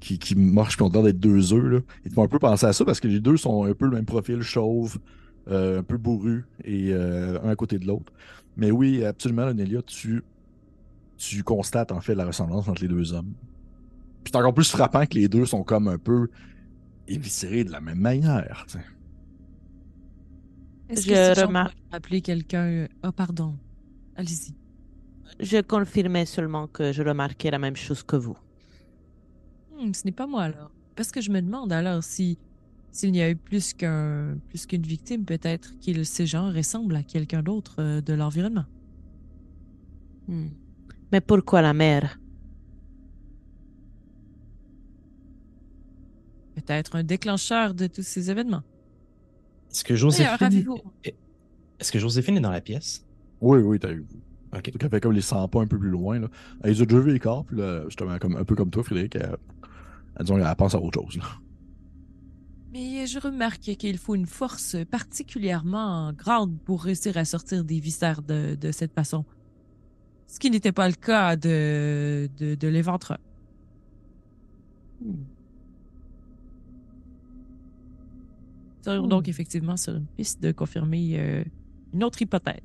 qui, qui marchent puis ont l'air d'être deux œufs. Là. Ils te font un peu penser à ça parce que les deux sont un peu le même profil, chauve, euh, un peu bourru et un à côté de l'autre. Mais oui, absolument, Nelia, tu, tu constates en fait la ressemblance entre les deux hommes. Puis c'est encore plus frappant que les deux sont comme un peu éviscérés de la même manière. tu sais. Est-ce Je que remarque- appeler quelqu'un... Oh, pardon. Allez-y. Je confirmais seulement que je remarquais la même chose que vous. Hmm, ce n'est pas moi alors. Parce que je me demande alors si s'il n'y a eu plus qu'un plus qu'une victime, peut-être que ces gens ressemblent à quelqu'un d'autre euh, de l'environnement. Hmm. Mais pourquoi la mère? Peut-être un déclencheur de tous ces événements. Est-ce que Joséphine... avez-vous Est-ce que Joséphine est dans la pièce? Oui, oui, t'as eu. Ok. Donc, elle fait comme les 100 pas un peu plus loin. Là. Elle a déjà vu les corps, puis là, justement, comme, un peu comme toi, Frédéric, elle, elle, disons, elle pense à autre chose. Là. Mais je remarque qu'il faut une force particulièrement grande pour réussir à sortir des viscères de, de cette façon. Ce qui n'était pas le cas de, de, de l'éventreur. Hmm. donc effectivement sur une piste de confirmer euh, une autre hypothèse.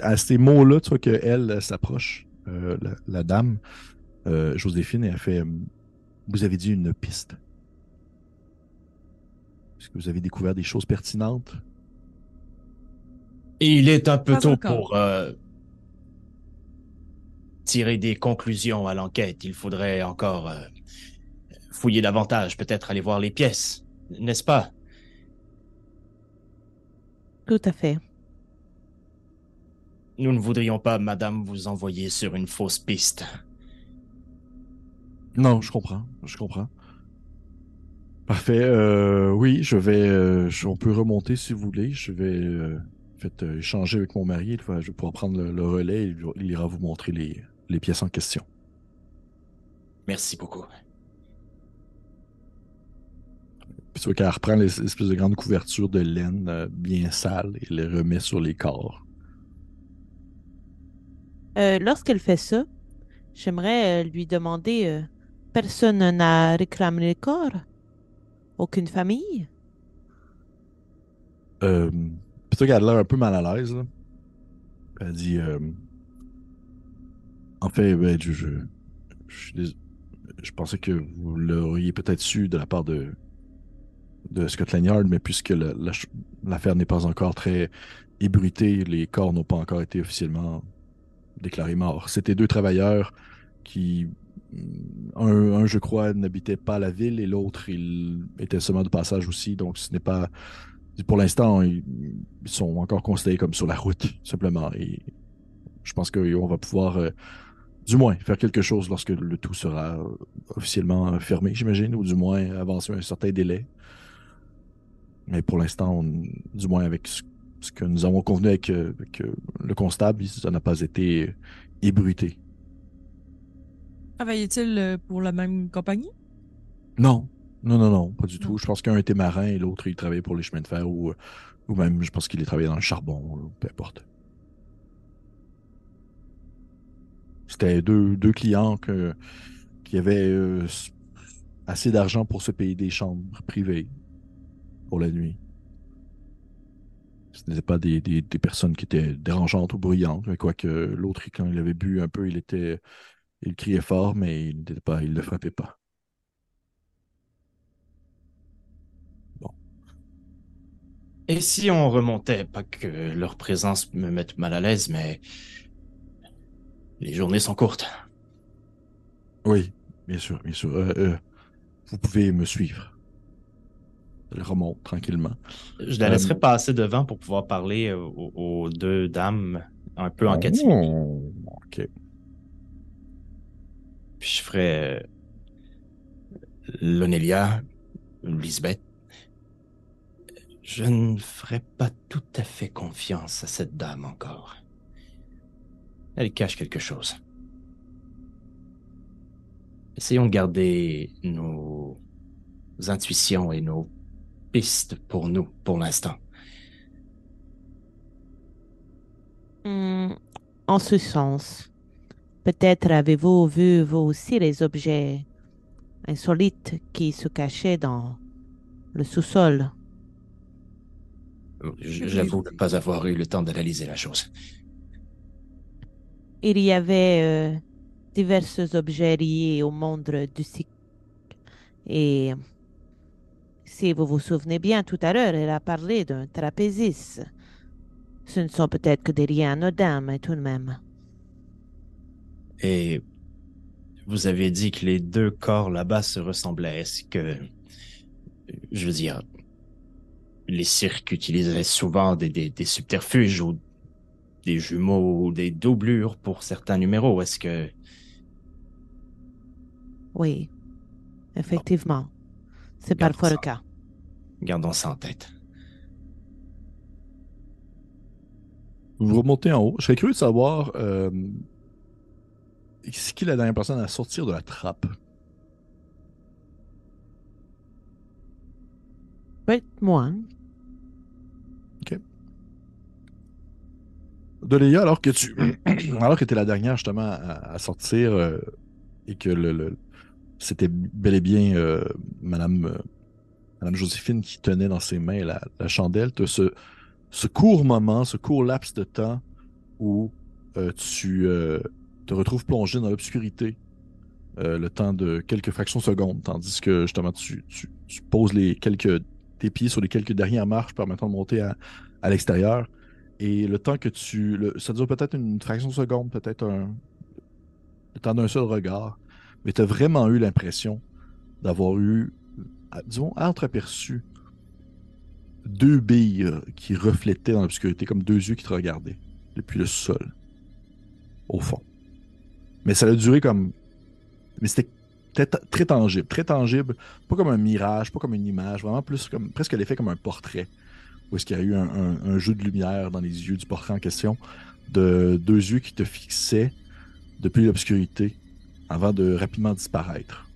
À ces mots-là, tu vois qu'elle elle, s'approche, euh, la, la dame, euh, Joséphine, et elle fait euh, Vous avez dit une piste. Est-ce que vous avez découvert des choses pertinentes Il est un peu Pas tôt encore. pour euh, tirer des conclusions à l'enquête. Il faudrait encore euh, fouiller davantage, peut-être aller voir les pièces, n'est-ce pas? Tout à fait. Nous ne voudrions pas, madame, vous envoyer sur une fausse piste. Non, je comprends. Je comprends. Parfait. euh, oui, je vais. euh, je- on peut remonter si vous voulez. Je vais euh, en fait, euh, échanger avec mon mari. Il va- je vais pouvoir prendre le, le relais et il, il ira vous montrer les, les pièces en question. Merci beaucoup. Tu vois qu'elle reprend les espèces de grandes couvertures de laine euh, bien sales et les remet sur les corps. Euh, Lorsqu'elle fait ça, j'aimerais euh, lui demander personne n'a réclamé les corps? Aucune famille? Euh, puis tu vois qu'elle a l'air un peu mal à l'aise. Elle dit En fait, ben, je, je, je, suis dés- je pensais que vous l'auriez peut-être su de la part de, de Scotland Yard, mais puisque l'affaire n'est pas encore très ébruitée, les corps n'ont pas encore été officiellement déclarés morts. C'était deux travailleurs qui, un, je crois, n'habitait pas la ville et l'autre, il était seulement de passage aussi, donc ce n'est pas pour l'instant, ils sont encore considérés comme sur la route, simplement. Et je pense qu'on va pouvoir, euh, du moins, faire quelque chose lorsque le tout sera officiellement fermé, j'imagine, ou du moins avancer un certain délai. Mais pour l'instant, du moins avec ce, ce que nous avons convenu avec, euh, avec, euh, le constable, ça n'a pas été ébruité. Travaillait-il euh, pour la même compagnie? Non, non, non, non, pas du Non. tout. Je pense qu'un était marin et l'autre, il travaillait pour les chemins de fer ou, ou même, je pense qu'il travaillait dans le charbon, peu importe. C'était deux, deux clients que, qui avaient euh, assez d'argent pour se payer des chambres privées pour la nuit. Ce n'étaient pas des, des, des personnes qui étaient dérangeantes ou bruyantes, mais quoique l'autre, quand il avait bu un peu, il était, il criait fort, mais il n'était pas, il ne frappait pas. Et si on remontait, pas que leur présence me mette mal à l'aise, mais les journées sont courtes. Oui, bien sûr, bien sûr. Euh, euh, vous pouvez me suivre. Elle remonte tranquillement. Je la Euh, laisserai passer devant pour pouvoir parler euh, aux, aux deux dames un peu en catimini. Oh, ok. Puis je ferai euh, Lonelia, Lisbeth. Je ne ferai pas tout à fait confiance à cette dame encore. Elle cache quelque chose. Essayons de garder nos intuitions et nos pistes pour nous, pour l'instant. Hmm, En ce sens, peut-être avez-vous vu vous aussi les objets insolites qui se cachaient dans le sous-sol. J- J'avoue ne pas avoir eu le temps d'analyser la chose. Il y avait euh, divers objets liés au monde du cycle et Si vous vous souvenez bien, tout à l'heure, elle a parlé d'un trapéziste. Ce ne sont peut-être que des riens anodins, mais tout de même. Et vous avez dit que les deux corps là-bas se ressemblaient. Est-ce que, je veux dire, les cirques utilisaient souvent des, des, des subterfuges ou des jumeaux ou des doublures pour certains numéros? Est-ce que... Oui, effectivement. C'est parfois le cas. Gardons ça en tête. Vous remontez en haut. Je serais curieux de savoir euh, c'est qui la dernière personne à sortir de la trappe. Oui, moi. Doléa, alors que tu *clears throat* alors que es la dernière justement à, à sortir euh, et que le, le- c'était bel et bien euh, Madame, euh, Madame Joséphine qui tenait dans ses mains la, chandelle, ce, ce court moment, ce court laps de temps où euh, tu te retrouves plongé dans l'obscurité le temps de quelques fractions de secondes, tandis que justement tu, tu, poses les quelques tes pieds sur les quelques dernières marches permettant de monter à, à l'extérieur. Et le temps que tu. le- ça dure peut-être une fraction de seconde, peut-être un. Le temps d'un seul regard. Mais tu as vraiment eu l'impression d'avoir eu, à- disons, entreaperçu deux billes euh, qui reflétaient dans l'obscurité comme deux yeux qui te regardaient depuis le sol. Au fond. Mais ça a duré comme. Mais c'était très, tangible. Très tangible. Pas comme un mirage, pas comme une image. Vraiment plus comme. Presque l'effet comme un portrait où est-ce qu'il y a eu un jeu de lumière dans les yeux du portrait en question, de deux yeux qui te fixaient depuis l'obscurité avant de rapidement disparaître,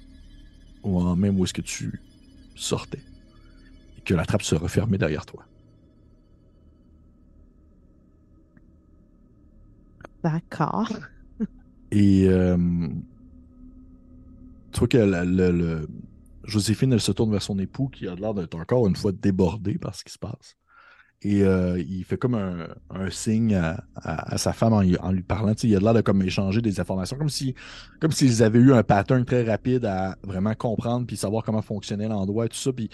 au moment même où est-ce que tu sortais, et que la trappe se refermait derrière toi. D'accord. Et euh, tu vois que la- le- le- Joséphine, elle se tourne vers son époux qui a l'air d'être encore une fois débordé par ce qui se passe. Et euh, il fait comme un, signe à, sa femme en, lui parlant. Tu sais, il a l'air de comme échanger des informations, comme si comme s'ils avaient eu un pattern très rapide à vraiment comprendre puis savoir comment fonctionnait l'endroit et tout ça. Puis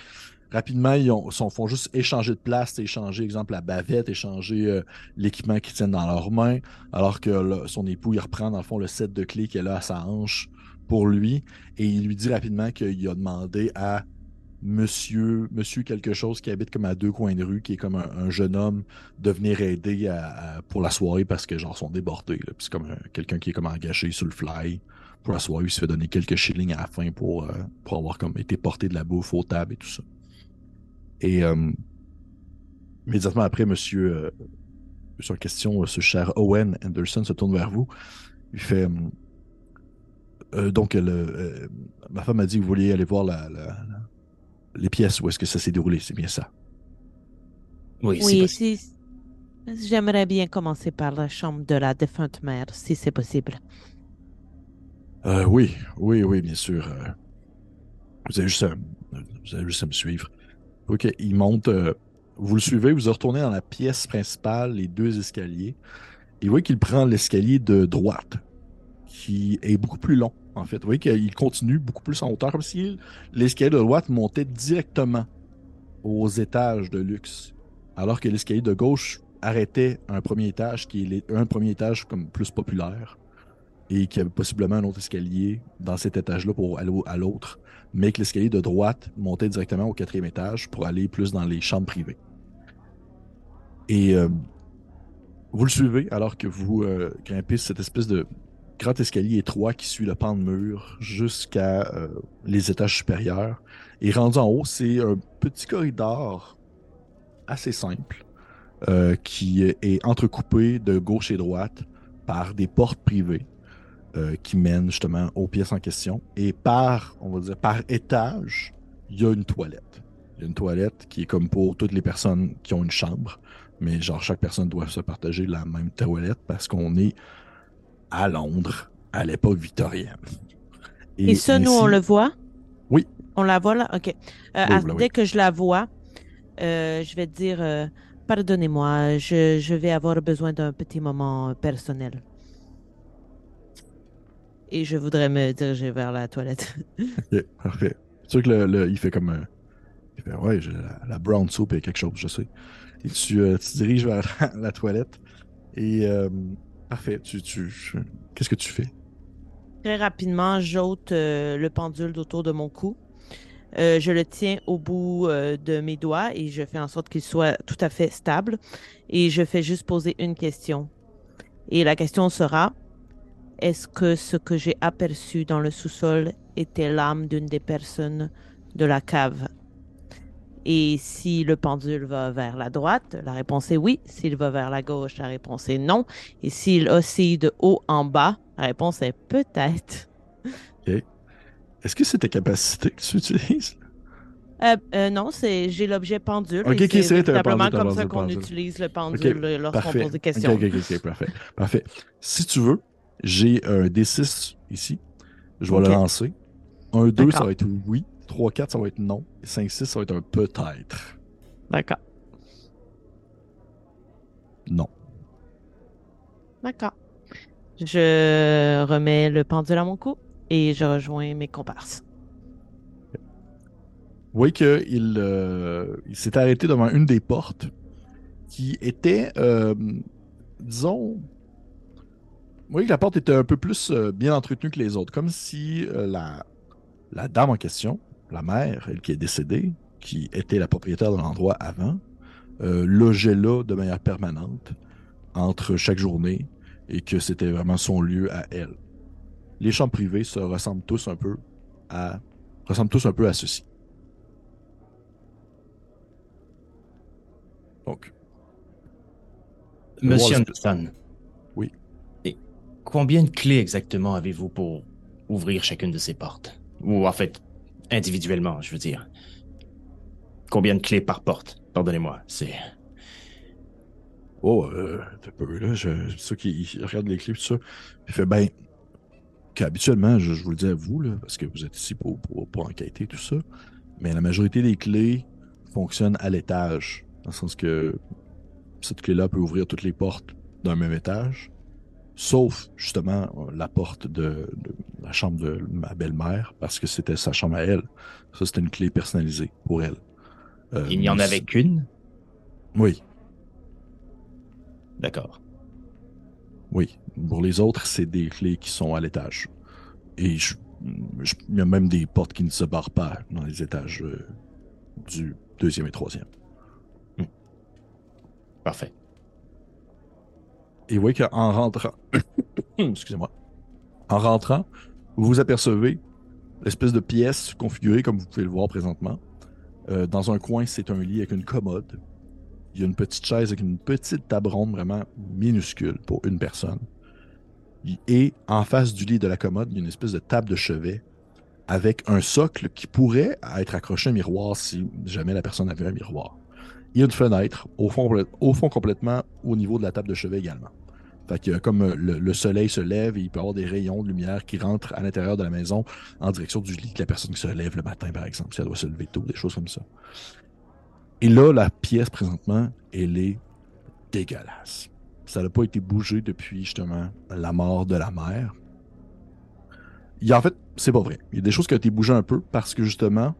rapidement, ils ont, sont, font juste échanger de place, échanger, exemple, la bavette, échanger euh, l'équipement qu'ils tiennent dans leurs mains, alors que son époux, il reprend dans le fond le set de clés qu'elle a à sa hanche pour lui, et il lui dit rapidement qu'il a demandé à monsieur, monsieur quelque chose qui habite comme à deux coins de rue, qui est comme un, un jeune homme, de venir aider pour la soirée parce que genre sont débordés. Puis c'est comme un- quelqu'un qui est comme engagé sur le fly. Pour la soirée, il se fait donner quelques shillings à la fin pour, euh, avoir comme été porté de la bouffe aux tables et tout ça. Et euh, immédiatement après, monsieur, euh, monsieur en question, euh, ce cher Owen Anderson se tourne vers vous. Il fait euh, donc euh, ma femme a dit que vous vouliez aller voir la- les pièces où est-ce que ça s'est déroulé, c'est bien ça. Oui, c'est Oui, si... j'aimerais bien commencer par la chambre de la défunte mère, si c'est possible. Euh, oui, oui, oui, bien sûr. euh, vous, avez juste à, vous avez juste à me suivre. Ok, il monte. euh, vous le suivez, vous retournez dans la pièce principale, les deux escaliers. Et vous voyez qu'il prend l'escalier de droite, qui est beaucoup plus long, en fait. Vous voyez qu'il continue beaucoup plus en hauteur, comme si l'escalier de droite montait directement aux étages de luxe, alors que l'escalier de gauche arrêtait un premier étage, qui est un premier étage comme plus populaire et qu'il y avait possiblement un autre escalier dans cet étage-là pour aller à l'autre, mais que l'escalier de droite montait directement au quatrième étage pour aller plus dans les chambres privées. Et euh, vous le suivez alors que vous euh, grimpez cette espèce de grand escalier étroit qui suit le pan de mur jusqu'à euh, les étages supérieurs. Et rendu en haut, c'est un petit corridor assez simple euh, qui est entrecoupé de gauche et droite par des portes privées euh, qui mènent justement aux pièces en question. Et par, on va dire, par étage, il y a une toilette. Il y a une toilette qui est comme pour toutes les personnes qui ont une chambre, mais genre chaque personne doit se partager la même toilette parce qu'on est à Londres à l'époque victorienne. Et, ça, nous, on le voit? Oui. On la voit là? OK. Euh, Oui, dès que je la vois, euh, je vais te dire, euh, pardonnez-moi, je, je vais avoir besoin d'un petit moment personnel. Et je voudrais me diriger vers la toilette. *laughs* Ok, parfait. C'est sûr que le, le- il fait comme un. Il fait, ouais, la, la brown soup et quelque chose, je sais. Et tu, te diriges vers la, *laughs* la toilette. Et parfait, tu, tu, qu'est-ce que tu fais? Très rapidement, j'ôte euh, le pendule autour de mon cou. Euh, je le tiens au bout euh, de mes doigts et je fais en sorte qu'il soit tout à fait stable. Et je fais juste poser une question. Et la question sera, est-ce que ce que j'ai aperçu dans le sous-sol était l'âme d'une des personnes de la cave? Et si le pendule va vers la droite, la réponse est oui. S'il va vers la gauche, la réponse est non. Et s'il oscille de haut en bas, la réponse est peut-être. Est-ce que c'est ta capacité que tu utilises? Euh, euh, non, c'est j'ai l'objet pendule. Ok, et ok, c'est simplement comme ça qu'on utilise le pendule lorsqu'on pose des questions. Ok, ok, ok, ok, parfait. Parfait. Si tu veux, j'ai un D6 ici. Je vais le lancer. Un 2, ça va être oui. 3, 4, ça va être non. 5, 6, ça va être un peut-être. D'accord. Non. D'accord. Je remets le pendule à mon cou et je rejoins mes comparses. Vous voyez qu'il euh, il s'est arrêté devant une des portes qui était, euh, disons, vous voyez que la porte était un peu plus euh, bien entretenue que les autres, comme si euh, la, la dame en question, la mère, elle qui est décédée, qui était la propriétaire de l'endroit avant, euh, logeait là de manière permanente entre chaque journée et que c'était vraiment son lieu à elle. Les chambres privées se ressemblent tous un peu à ressemblent tous un peu à ceci. Donc, Monsieur Anderson. Oui. Et combien de clés exactement avez-vous pour ouvrir chacune de ces portes? Ou en fait, individuellement, je veux dire. Combien de clés par porte? Pardonnez-moi, c'est. Oh, euh, t'as peu, là. Je, c'est ça qui il regarde les clés, tout ça. Il fait, ben, qu'habituellement, je, je vous le dis à vous, là, parce que vous êtes ici pour, pour, pour enquêter, tout ça. Mais la majorité des clés fonctionnent à l'étage. Dans le sens que cette clé-là peut ouvrir toutes les portes d'un même étage. Sauf, justement, la porte de, de la chambre de ma belle-mère, parce que c'était sa chambre à elle. Ça, c'était une clé personnalisée pour elle. Euh, Il n'y en avait qu'une? Oui, D'accord. Oui, pour les autres, c'est des clés qui sont à l'étage. Et je- je- il y a même des portes qui ne se barrent pas dans les étages euh, du deuxième et troisième. Parfait. Et vous voyez qu'en rentrant, *coughs* excusez-moi, en rentrant, vous apercevez l'espèce de pièce configurée comme vous pouvez le voir présentement. Euh, dans un coin, c'est un lit avec une commode. Il y a une petite chaise avec une petite table ronde vraiment minuscule pour une personne. Et en face du lit de la commode, il y a une espèce de table de chevet avec un socle qui pourrait être accroché à un miroir si jamais la personne avait un miroir. Il y a une fenêtre au fond complètement au niveau de la table de chevet également. Fait que comme euh, le, le soleil se lève et il peut y avoir des rayons de lumière qui rentrent à l'intérieur de la maison en direction du lit de la personne qui se lève le matin, par exemple, si elle doit se lever tôt, des choses comme ça. Et là, la pièce présentement, elle est dégueulasse. Ça n'a pas été bougé depuis justement la mort de la mère. A, en fait, c'est pas vrai. Il y a des choses qui ont été bougées un peu parce que justement,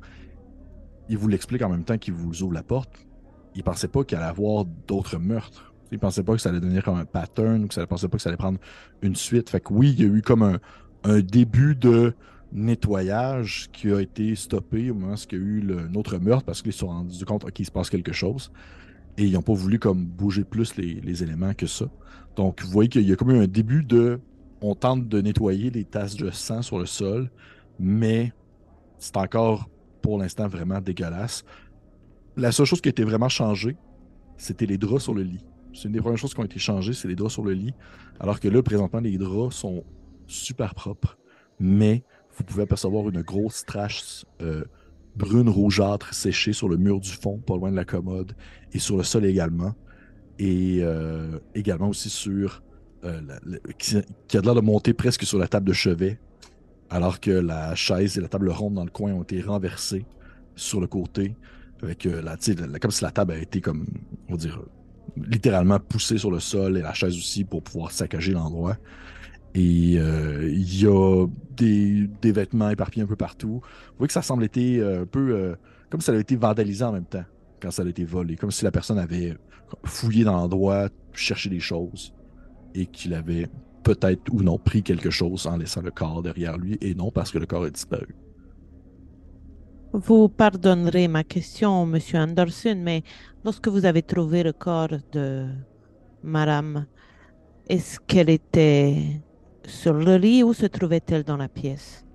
il vous l'explique en même temps qu'il vous ouvre la porte. Il pensait pas qu'il allait avoir d'autres meurtres. Il pensait pas que ça allait devenir comme un pattern, ou que ça, pensait pas que ça allait prendre une suite. Fait que oui, il y a eu comme un, un début de nettoyage qui a été stoppé au moment où il y a eu le- un autre meurtre parce qu'ils se sont rendus compte qu'il se passe quelque chose. Et ils n'ont pas voulu comme bouger plus les, les éléments que ça. Donc, vous voyez qu'il y a comme eu un début de. On tente de nettoyer les tasses de sang sur le sol, mais c'est encore pour l'instant vraiment dégueulasse. La seule chose qui a été vraiment changée, c'était les draps sur le lit. C'est une des premières choses qui ont été changées, c'est les draps sur le lit. Alors que là, présentement, les draps sont super propres, mais vous pouvez apercevoir une grosse trace euh, brune rougeâtre séchée sur le mur du fond, pas loin de la commode, et sur le sol également. Et euh, également aussi sur. euh, qui, qui a l'air de monter presque sur la table de chevet, alors que la chaise et la table ronde dans le coin ont été renversées sur le côté, avec la, la- comme si la table avait été comme, on va dire, littéralement poussée sur le sol et la chaise aussi pour pouvoir saccager l'endroit. Et euh, il y a des, des vêtements éparpillés un peu partout. Vous voyez que ça semble être euh, un peu euh, comme si ça avait été vandalisé en même temps quand ça a été volé, comme si la personne avait fouillé dans l'endroit, cherché des choses et qu'il avait peut-être ou non pris quelque chose en laissant le corps derrière lui et non parce que le corps a disparu. Vous pardonnerez ma question, Monsieur Anderson, mais lorsque vous avez trouvé le corps de Madame, est-ce qu'elle était sur le lit ou se trouvait-elle dans la pièce?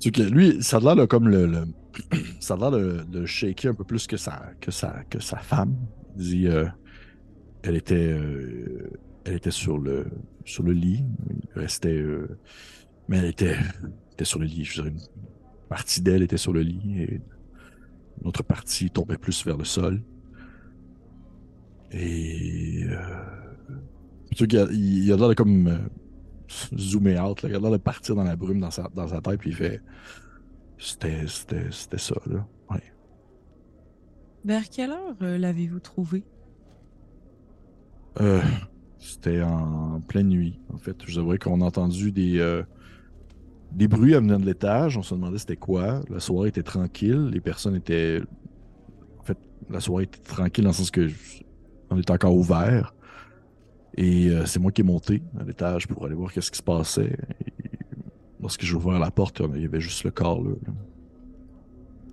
Que lui, ça a l'air comme le, *clears throat* ça a l'air de, shaker un peu plus que sa, que sa, que sa femme. Euh, elle était, euh, elle était sur le, sur le lit. Restait, euh, mais elle était, était sur le lit. Je dire, une partie d'elle était sur le lit et une autre partie tombait plus vers le sol. Et euh, a- il, il a l'air de comme euh, zoomer out, là. il a l'air de partir dans la brume dans sa, dans sa tête, puis il fait. C'était, c'était, c'était ça, là. Ouais. Vers quelle heure euh, l'avez-vous trouvé? Euh, c'était en pleine nuit, en fait. Je avouerai qu'on a entendu des, des bruits venir de l'étage. On se demandait c'était quoi. La soirée était tranquille. Les personnes étaient. En fait, la soirée était tranquille dans le sens que on était encore ouvert. Et euh, c'est moi qui ai monté à l'étage pour aller voir qu'est-ce qui se passait. Lorsque j'ai ouvert la porte, il y avait juste le corps là. là.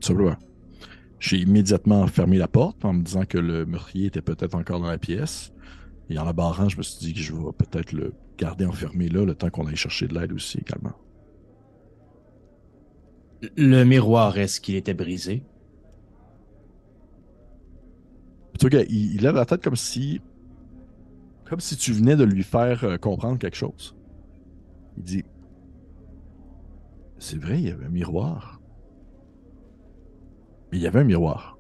Simplement. J'ai immédiatement fermé la porte en me disant que le meurtrier était peut-être encore dans la pièce. Et en la barrant, je me suis dit que je vais peut-être le garder enfermé là le temps qu'on aille chercher de l'aide aussi également. Le miroir, est-ce qu'il était brisé? Tu qu'il il lève la tête comme si. Comme si tu venais de lui faire euh, comprendre quelque chose. Il dit C'est vrai, il y avait un miroir. Mais il y avait un miroir.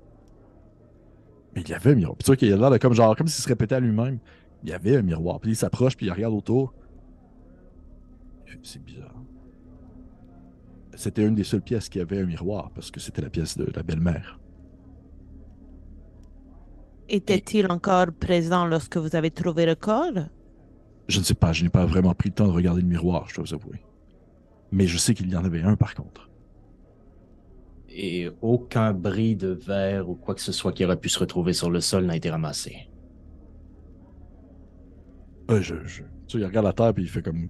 Mais il y avait un miroir. Puis tu qu'il a l'air comme genre, comme s'il se répétait à lui-même. Il y avait un miroir. Puis il s'approche, puis il regarde autour. C'est bizarre. C'était une des seules pièces qui avait un miroir, parce que c'était la pièce de la belle-mère. Était-il encore présent lorsque vous avez trouvé le corps? Je ne sais pas, je n'ai pas vraiment pris le temps de regarder le miroir, je dois vous avouer. Mais je sais qu'il y en avait un par contre. Et aucun bris de verre ou quoi que ce soit qui aurait pu se retrouver sur le sol n'a été ramassé. Euh, je, je- Tu sais, il regarde la terre puis il fait comme.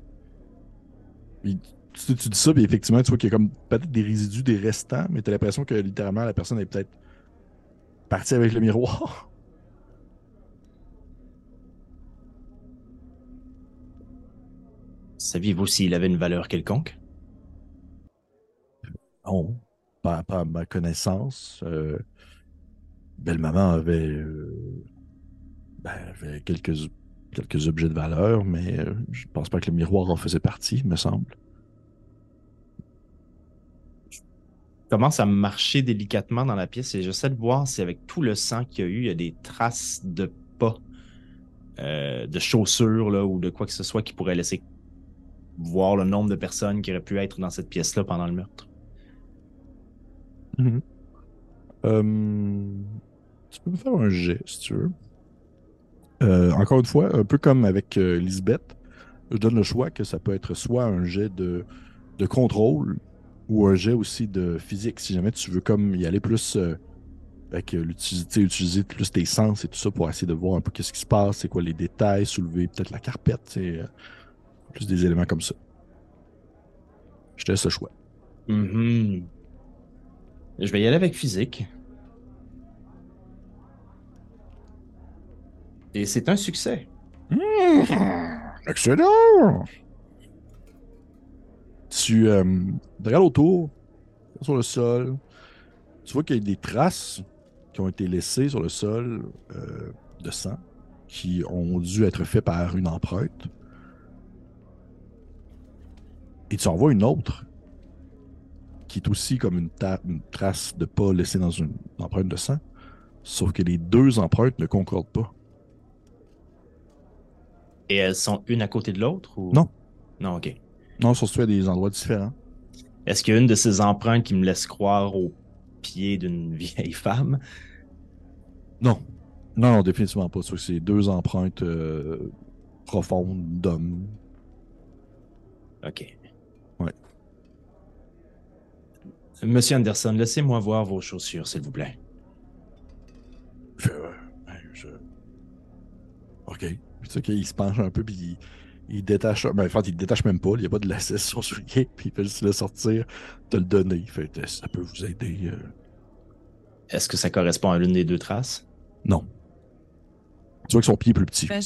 Il- tu, tu dis ça, puis effectivement, tu vois qu'il y a comme peut-être des résidus, des restants, mais tu as l'impression que littéralement la personne est peut-être partie avec le miroir. *laughs* Saviez-vous s'il avait une valeur quelconque? Non, pas, pas à ma connaissance. Euh, Belle-maman avait, euh, ben, avait quelques, quelques objets de valeur, mais euh, je pense pas que le miroir en faisait partie, me semble. Commence à marcher délicatement dans la pièce et j'essaie de voir si avec tout le sang qu'il y a eu, il y a des traces de pas, euh, de chaussures là, ou de quoi que ce soit qui pourrait laisser voir le nombre de personnes qui auraient pu être dans cette pièce-là pendant le meurtre. Euh, tu peux me faire un jet, si tu veux. Euh, encore une fois, un peu comme avec Lisbeth, je donne le choix que ça peut être soit un jet de contrôle ou un jet aussi de physique, si jamais tu veux comme y aller plus euh, avec euh, l'utilité, utiliser plus tes sens et tout ça pour essayer de voir un peu qu'est-ce qui se passe, c'est quoi les détails, soulever peut-être la carpette, c'est plus des éléments comme ça. Je te laisse le choix. Mhm. Je vais y aller avec physique. Et c'est un succès. Excellent! Tu euh, regardes autour, sur le sol. Tu vois qu'il y a des traces qui ont été laissées sur le sol euh, de sang qui ont dû être faites par une empreinte. Et tu en vois une autre qui est aussi comme une, une trace de pas laissée dans une empreinte de sang. Sauf que les deux empreintes ne concordent pas. Et elles sont une à côté de l'autre ou... Non. Non, ok. Non, situées à des endroits différents. Est-ce qu'il y a une de ces empreintes qui me laisse croire au pied d'une *laughs* vieille femme? Non. Non, non, définitivement pas. C'est deux empreintes euh, profondes d'hommes. Ok. Ouais. Monsieur Anderson, laissez-moi voir vos chaussures, s'il vous plaît. Je, je... OK. Tu sais qu'il se penche un peu, puis il, il détache. Ben, en fait, il détache même pas. Il n'y a pas de lacet sur son soulier, *laughs* puis il fait juste le sortir, te le donner. Il fait Ça peut vous aider. euh? Est-ce que ça correspond à l'une des deux traces? Non. Tu vois que son pied est plus petit. Ben,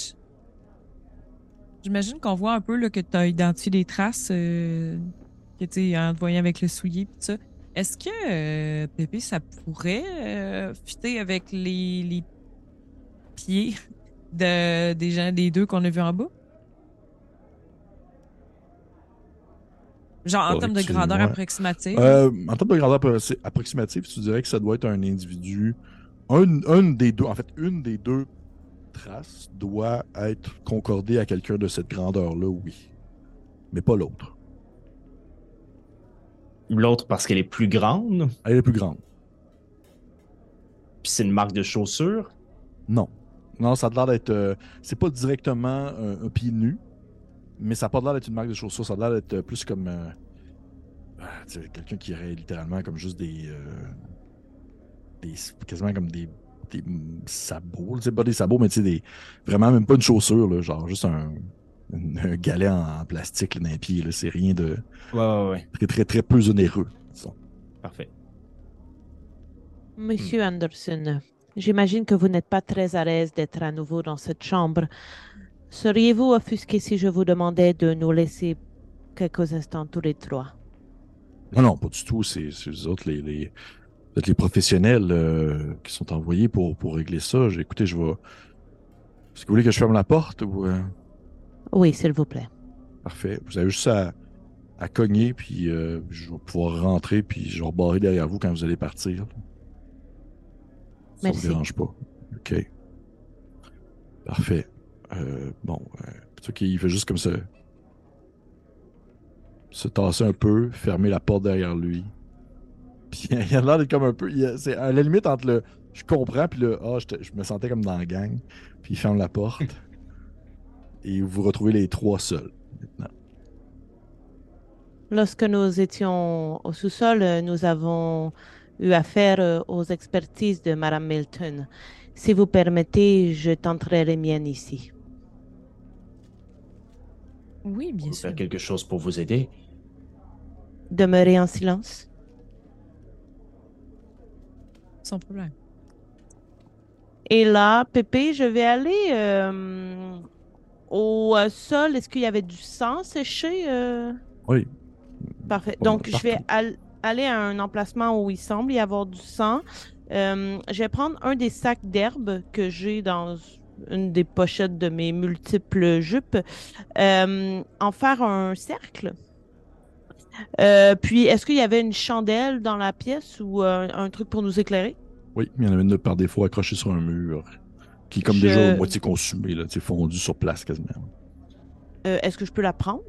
J'imagine qu'on voit un peu là, que tu as identifié des traces euh, que tu en te voyant avec le soulier pis ça. Est-ce que euh, Pépé, ça pourrait euh, fitter avec les, les pieds de, des gens des deux qu'on a vus en bas? Genre en Faudrait termes de grandeur approximative? Euh, en termes de grandeur appro- approximative, tu dirais que ça doit être un individu. Un, un des deux, en fait, une des deux traces doit être concordée à quelqu'un de cette grandeur-là, oui. Mais pas l'autre. L'autre parce qu'elle est plus grande, Elle est plus grande. puis c'est une marque de chaussure. Non. Non, ça a l'air d'être. euh, c'est pas directement un, un pied nu, mais ça a pas l'air d'être une marque de chaussures. Ça a l'air d'être euh, plus comme. euh, ah, quelqu'un qui aurait littéralement comme juste des. euh, des quasiment comme des, des sabots. Tu sais, pas des sabots, mais tu sais, des. Vraiment, même pas une chaussure, là, genre juste un. un- un galet en, en plastique là, dans les pieds. là. C'est rien de. Ouais, ouais, ouais. Très, très, très peu onéreux. disons. Parfait. Monsieur Anderson, j'imagine que vous n'êtes pas très à l'aise d'être à nouveau dans cette chambre. Seriez-vous offusqué si je vous demandais de nous laisser quelques instants tous les trois? Non, non, pas du tout. C'est eux autres, les, les, vous les professionnels euh, qui sont envoyés pour, pour régler ça. J'ai- Écoutez, je vais. Est-ce que vous voulez que je ferme la porte ou. euh, Oui, s'il vous plaît. Parfait. Vous avez juste à, à cogner, puis euh, je vais pouvoir rentrer, puis je vais rebarrer derrière vous quand vous allez partir. Ça ne vous dérange pas? OK. Parfait. Euh, bon, euh, il fait juste comme ça. Se tasser un peu, fermer la porte derrière lui. *laughs* Puis il a l'air d'être comme un peu. il a- C'est à la limite entre le je comprends, puis le ah, j'étais- je me sentais comme dans la gang. Puis il ferme la porte. *laughs* et vous vous retrouvez les trois seuls maintenant. Lorsque nous étions au sous-sol, nous avons eu affaire euh, aux expertises de Madame Milton. Si vous permettez, je tenterai les miennes ici. Oui, On bien peut sûr. faire quelque chose pour vous aider. Demeurez en silence. Sans problème. Et là, Pépé, je vais aller euh, au euh, sol. Est-ce qu'il y avait du sang séché? euh? Oui. Parfait. Bon, Donc, je vais al- aller à un emplacement où il semble y avoir du sang. Euh, je vais prendre un des sacs d'herbe que j'ai dans une des pochettes de mes multiples jupes, euh, en faire un cercle. Euh, puis, est-ce qu'il y avait une chandelle dans la pièce ou euh, un truc pour nous éclairer? Oui, il y en avait une par défaut accrochée sur un mur qui est comme Je- déjà moitié consumé, là, tu sais, fondu sur place quasiment. Euh, est-ce que je peux la prendre?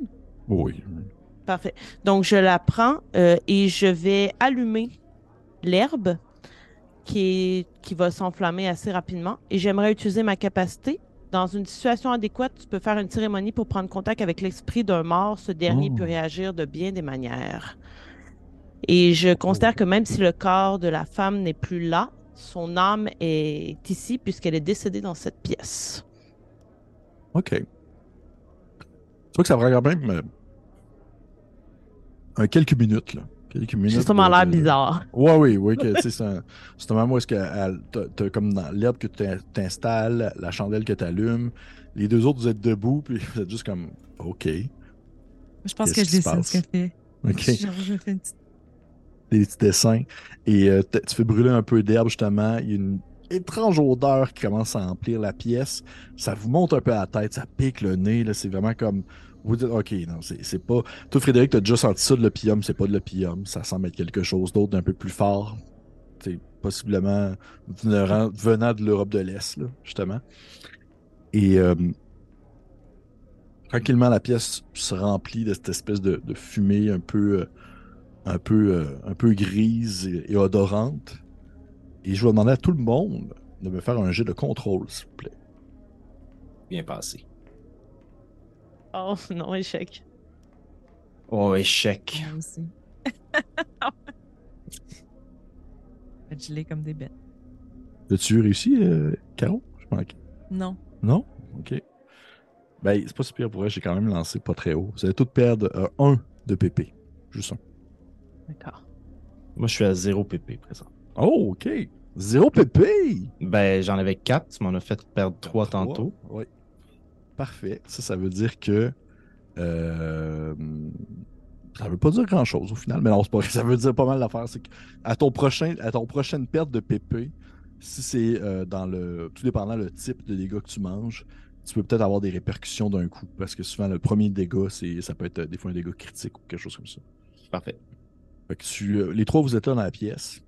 Oui. Parfait. Donc, je la prends et je vais allumer l'herbe qui, est- qui va s'enflammer assez rapidement. Et j'aimerais utiliser ma capacité. Dans une situation adéquate, tu peux faire une cérémonie pour prendre contact avec l'esprit d'un mort. Ce dernier Oh. peut réagir de bien des manières. Et je considère que même si le corps de la femme n'est plus là, son âme est ici puisqu'elle est décédée dans cette pièce. OK. Tu vois que ça prend quand même euh, quelques minutes, là. Quelques minutes. Justement, de- l'air de- bizarre. Ouais, oui, oui, c'est un, c'est un moment où est-ce que t'as- comme dans l'herbe que tu t'installes, la chandelle que tu allumes, les deux autres, vous êtes debout, puis vous êtes juste comme, OK, Je pense Qu'est-ce que je qui se dessine passe? ce qu'elle fait. OK. Genre, je fais une petite- des petits dessins. Et euh, tu fais brûler un peu d'herbe, justement. Il y a une étrange odeur qui commence à emplir la pièce. Ça vous monte un peu à la tête, ça pique le nez. C'est vraiment comme. Vous dites, OK, non, c'est pas. Toi, Frédéric, t'as déjà senti ça de l'opium. C'est pas de l'opium. Ça semble être quelque chose d'autre d'un peu plus fort. C'est possiblement venant, de l'Europe de l'Est, justement. Et euh, tranquillement, la pièce se remplit de cette espèce de, de fumée un peu. euh, un peu, euh, un peu grise et, et odorante. Et je vais demander à tout le monde de me faire un jet de contrôle, s'il vous plaît. Bien passé. Oh *laughs* non, échec. Oh, échec. Moi aussi. *laughs* Fait gelé comme des bêtes. As-tu réussi, euh, Caro? Je manque. Non. Non? OK. Ben, c'est pas si pire pour elle, j'ai quand même lancé pas très haut. Vous allez tous perdre euh, un de PP. Juste un. D'accord. Moi, je suis à 0 PP présent. Oh, OK. Zéro PP! Ben, j'en avais 4. Tu m'en as fait perdre 3 Trois. tantôt. Oui. Parfait. Ça, ça veut dire que. Euh, ça veut pas dire grand chose au final, mais non, c'est pas Ça veut dire pas mal d'affaires. C'est que à ton prochain, à ton prochaine perte de PP, si c'est euh, dans le. Tout dépendant le type de dégâts que tu manges, tu peux peut-être avoir des répercussions d'un coup. Parce que souvent, le premier dégât, c'est, ça peut être euh, des fois un dégât critique ou quelque chose comme ça. Parfait. Fait que tu, euh, les trois, vous êtes là dans la pièce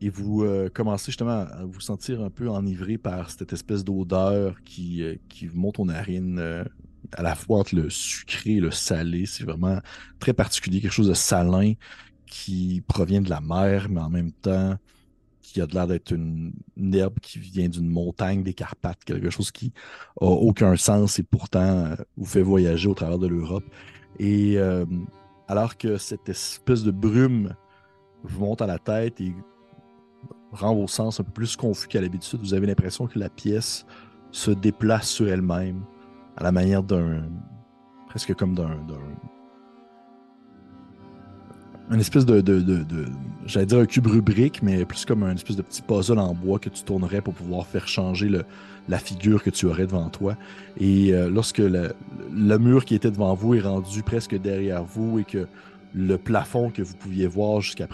et vous euh, commencez justement à vous sentir un peu enivré par cette espèce d'odeur qui, euh, qui monte aux narines, euh, à la fois entre le sucré et le salé. C'est vraiment très particulier, quelque chose de salin qui provient de la mer, mais en même temps qui a l'air d'être une, herbe qui vient d'une montagne des Carpates, quelque chose qui a aucun sens et pourtant vous fait voyager au travers de l'Europe. Et alors que cette espèce de brume vous monte à la tête et rend vos sens un peu plus confus qu'à l'habitude, vous avez l'impression que la pièce se déplace sur elle-même à la manière d'un. presque comme d'un. d'un- une espèce de. de, de- J'allais dire un cube rubrique, mais plus comme un espèce de petit puzzle en bois que tu tournerais pour pouvoir faire changer la figure que tu aurais devant toi. Et euh, lorsque le mur qui était devant vous est rendu presque derrière vous et que le plafond que vous pouviez voir jusqu'à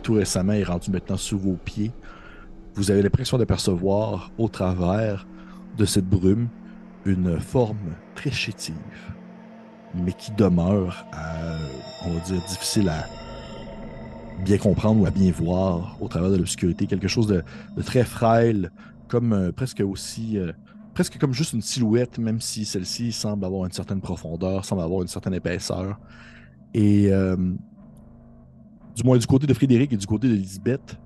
tout récemment est rendu maintenant sous vos pieds, vous avez l'impression d'apercevoir au travers de cette brume une forme très chétive, mais qui demeure, à, on va dire, difficile à bien comprendre ou à bien voir au travers de l'obscurité. Quelque chose de, de très frêle, comme euh, presque aussi, euh, presque comme juste une silhouette, même si celle-ci semble avoir une certaine profondeur, semble avoir une certaine épaisseur. Et euh, du moins du côté de Frédéric et du côté de Lisbeth,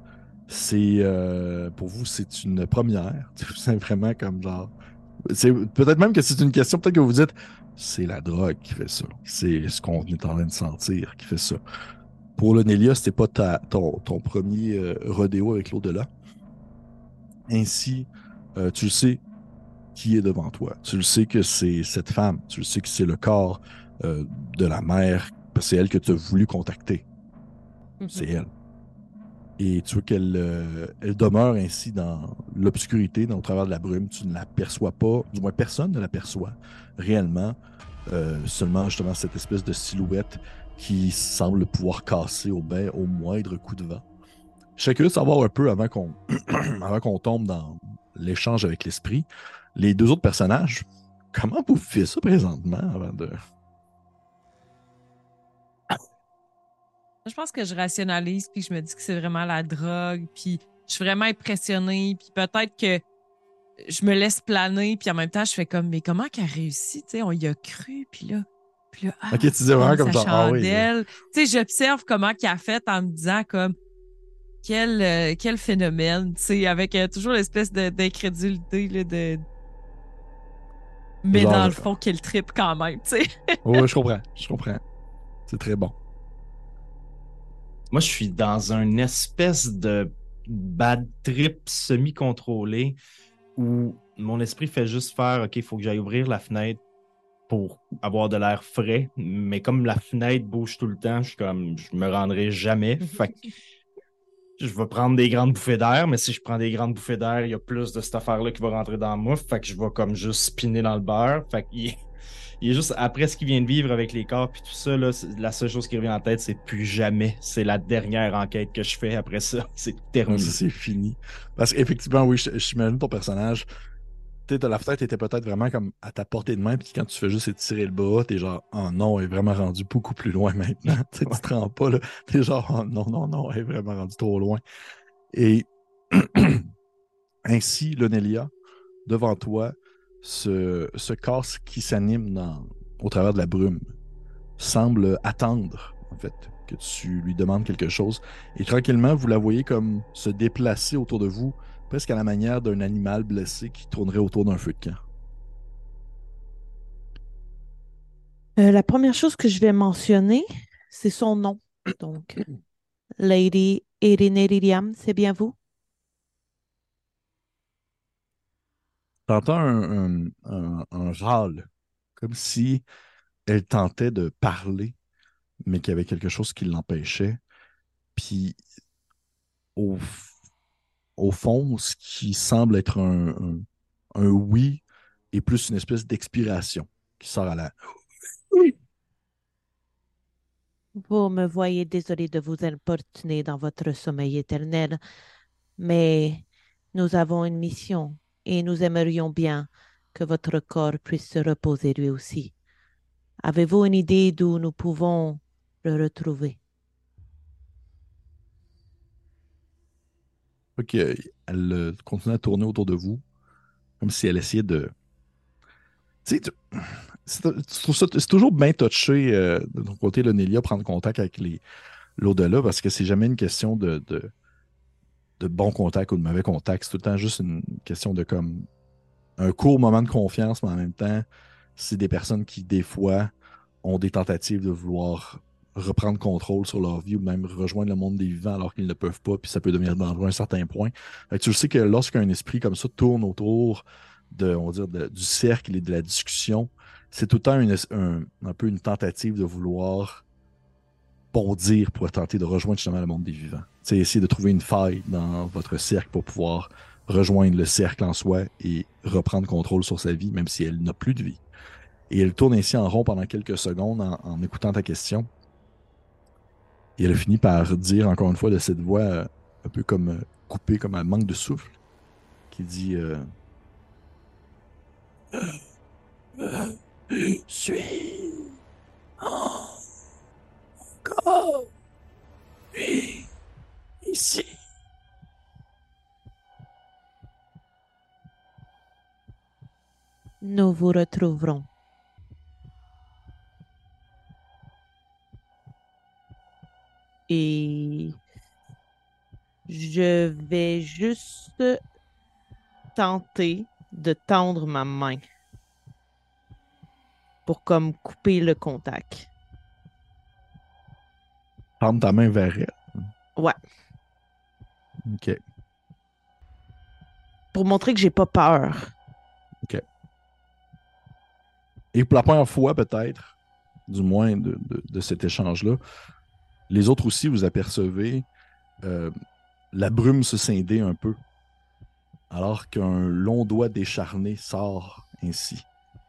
c'est euh, pour vous c'est une première. *laughs* C'est vraiment comme genre. C'est peut-être même que c'est une question. Peut-être que vous dites c'est la drogue qui fait ça. C'est ce qu'on est en train de sentir qui fait ça. Pour le Nélia, c'était pas ton, ton premier euh, rodéo avec l'au-delà. Ainsi, euh, tu le sais qui est devant toi. Tu le sais que c'est cette femme. Tu le sais que c'est le corps de la mère. C'est elle que tu as voulu contacter. C'est elle. Et tu vois qu'elle euh, elle demeure ainsi dans l'obscurité, dans le travers de la brume. Tu ne l'aperçois pas, du moins personne ne l'aperçoit réellement. Euh, seulement justement cette espèce de silhouette qui semble pouvoir casser au, bain, au moindre coup de vent. Je serais curieux de savoir un peu avant qu'on *clears throat* avant qu'on tombe dans l'échange avec l'esprit. Les deux autres personnages, comment vous faites ça présentement avant de. Je pense que je rationalise puis je me dis que c'est vraiment la drogue puis je suis vraiment impressionnée puis peut-être que je me laisse planer puis en même temps je fais comme mais comment qu'elle a réussi tu sais? On y a cru puis là puis là ah, Ok, tu dis vraiment comme genre, ah oui, tu sais j'observe comment qu'elle a fait en me disant comme quel euh, quel phénomène tu sais avec euh, toujours l'espèce de- d'incrédulité là, de mais Genre, dans le fond quel trip quand même tu sais Oui, je *laughs* comprends. Je comprends. C'est très bon. Moi, je suis dans une espèce de bad trip semi-contrôlé où mon esprit fait juste faire OK, il faut que j'aille ouvrir la fenêtre pour avoir de l'air frais. Mais comme la fenêtre bouge tout le temps, je suis comme je me rendrai jamais. *laughs* Fait que je vais prendre des grandes bouffées d'air, mais si je prends des grandes bouffées d'air, il y a plus de cette affaire-là qui va rentrer dans moi. Fait que je vais comme juste spinner dans le beurre. Fait qu'il il est juste après ce qu'il vient de vivre avec les corps puis tout ça, là, la seule chose qui revient en tête, c'est plus jamais. C'est la dernière enquête que je fais après ça. *laughs* C'est terminé. c'est fini. Parce qu'effectivement, oui, je, je m'imagine ton personnage. Tu la fenêtre était peut-être vraiment comme à ta portée de main, puis quand tu fais juste étirer le bras, t'es genre, oh non, elle est vraiment rendue beaucoup plus loin maintenant. *laughs* Tu te rends pas, là. T'es genre, oh non, non, non, elle est vraiment rendue trop loin. Et *clears throat* ainsi, Lonelia, devant toi, ce, ce corps qui s'anime au travers de la brume semble attendre, en fait, que tu lui demandes quelque chose. Et tranquillement, vous la voyez comme se déplacer autour de vous, presque à la manière d'un animal blessé qui tournerait autour d'un feu de camp. Euh, la première chose que je vais mentionner, c'est son nom. Donc, Lady Liliam, c'est bien vous? T'entends un, un, un, râle, comme si elle tentait de parler, mais qu'il y avait quelque chose qui l'empêchait. Puis, au, au fond, ce qui semble être un, un- un oui est plus une espèce d'expiration qui sort à la. Vous me voyez désolé de vous importuner dans votre sommeil éternel, mais nous avons une mission et nous aimerions bien que votre corps puisse se reposer lui aussi. Avez-vous une idée d'où nous pouvons le retrouver? Ok, elle euh, continue à tourner autour de vous, comme si elle essayait de. Tu sais, c'est toujours bien touché euh, de ton côté, là, Nélia, prendre contact avec l'au-delà, parce que c'est jamais une question de, de bon contact ou de mauvais contact. C'est tout le temps juste une question de comme un court moment de confiance, mais en même temps, c'est des personnes qui, des fois, ont des tentatives de vouloir reprendre contrôle sur leur vie ou même rejoindre le monde des vivants alors qu'ils ne peuvent pas, puis ça peut devenir dangereux à un certain point. Fait que tu sais que lorsqu'un esprit comme ça tourne autour de, on va dire, du cercle et de la discussion, c'est tout le temps un, un peu une tentative de vouloir bondir pour tenter de rejoindre justement le monde des vivants. C'est essayer de trouver une faille dans votre cercle pour pouvoir rejoindre le cercle en soi et reprendre contrôle sur sa vie, même si elle n'a plus de vie. Et elle tourne ainsi en rond pendant quelques secondes en, écoutant ta question. Et elle finit par dire encore une fois de cette voix euh, un peu comme euh, coupée, comme un manque de souffle, qui dit euh, Je suis encore ici. Nous vous retrouverons. Et je vais juste tenter de tendre ma main pour comme couper le contact. Tendre ta main vers elle. Ouais. Ok. Pour montrer que j'ai pas peur. Et pour la première fois, peut-être, du moins de, de- de cet échange-là, les autres aussi, vous apercevez euh, la brume se scinder un peu, alors qu'un long doigt décharné sort ainsi.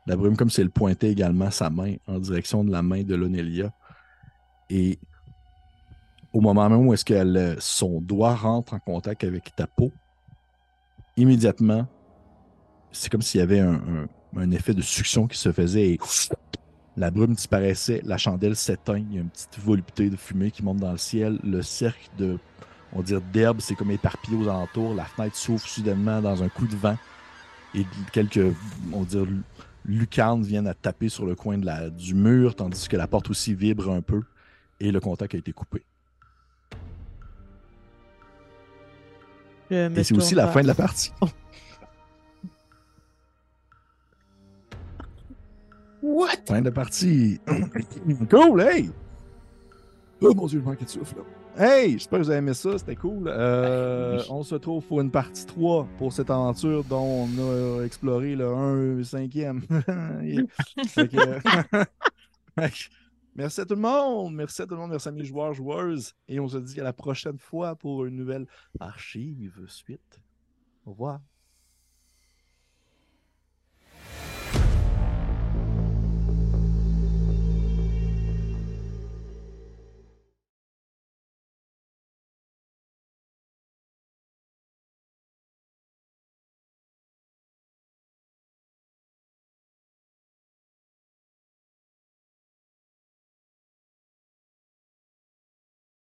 La brume, comme si elle pointait également sa main en direction de la main de Lonelia. Et au moment même où est-ce que elle, son doigt rentre en contact avec ta peau, immédiatement, c'est comme s'il y avait un, effet de succion qui se faisait et la brume disparaissait, la chandelle s'éteint, il y a une petite volupté de fumée qui monte dans le ciel, le cercle de, on d'herbe, c'est comme éparpillé aux alentours, la fenêtre s'ouvre soudainement dans un coup de vent et quelques, on lucarnes viennent à taper sur le coin du mur, tandis que la porte aussi vibre un peu et le contact a été coupé. Et c'est aussi la fin de la partie. What? Fin de la partie. *clears throat* cool, hey! Oh mon dieu, je manque de souffle. Hey, j'espère que vous avez aimé ça, c'était cool. Euh, ah, on se trouve pour une partie 3 pour cette aventure dont on a exploré le 1 5e. *laughs* *laughs* Merci à tout le monde. Merci à tout le monde. Merci à mes joueurs, joueuses. Et on se dit à la prochaine fois pour une nouvelle archive suite. Au revoir.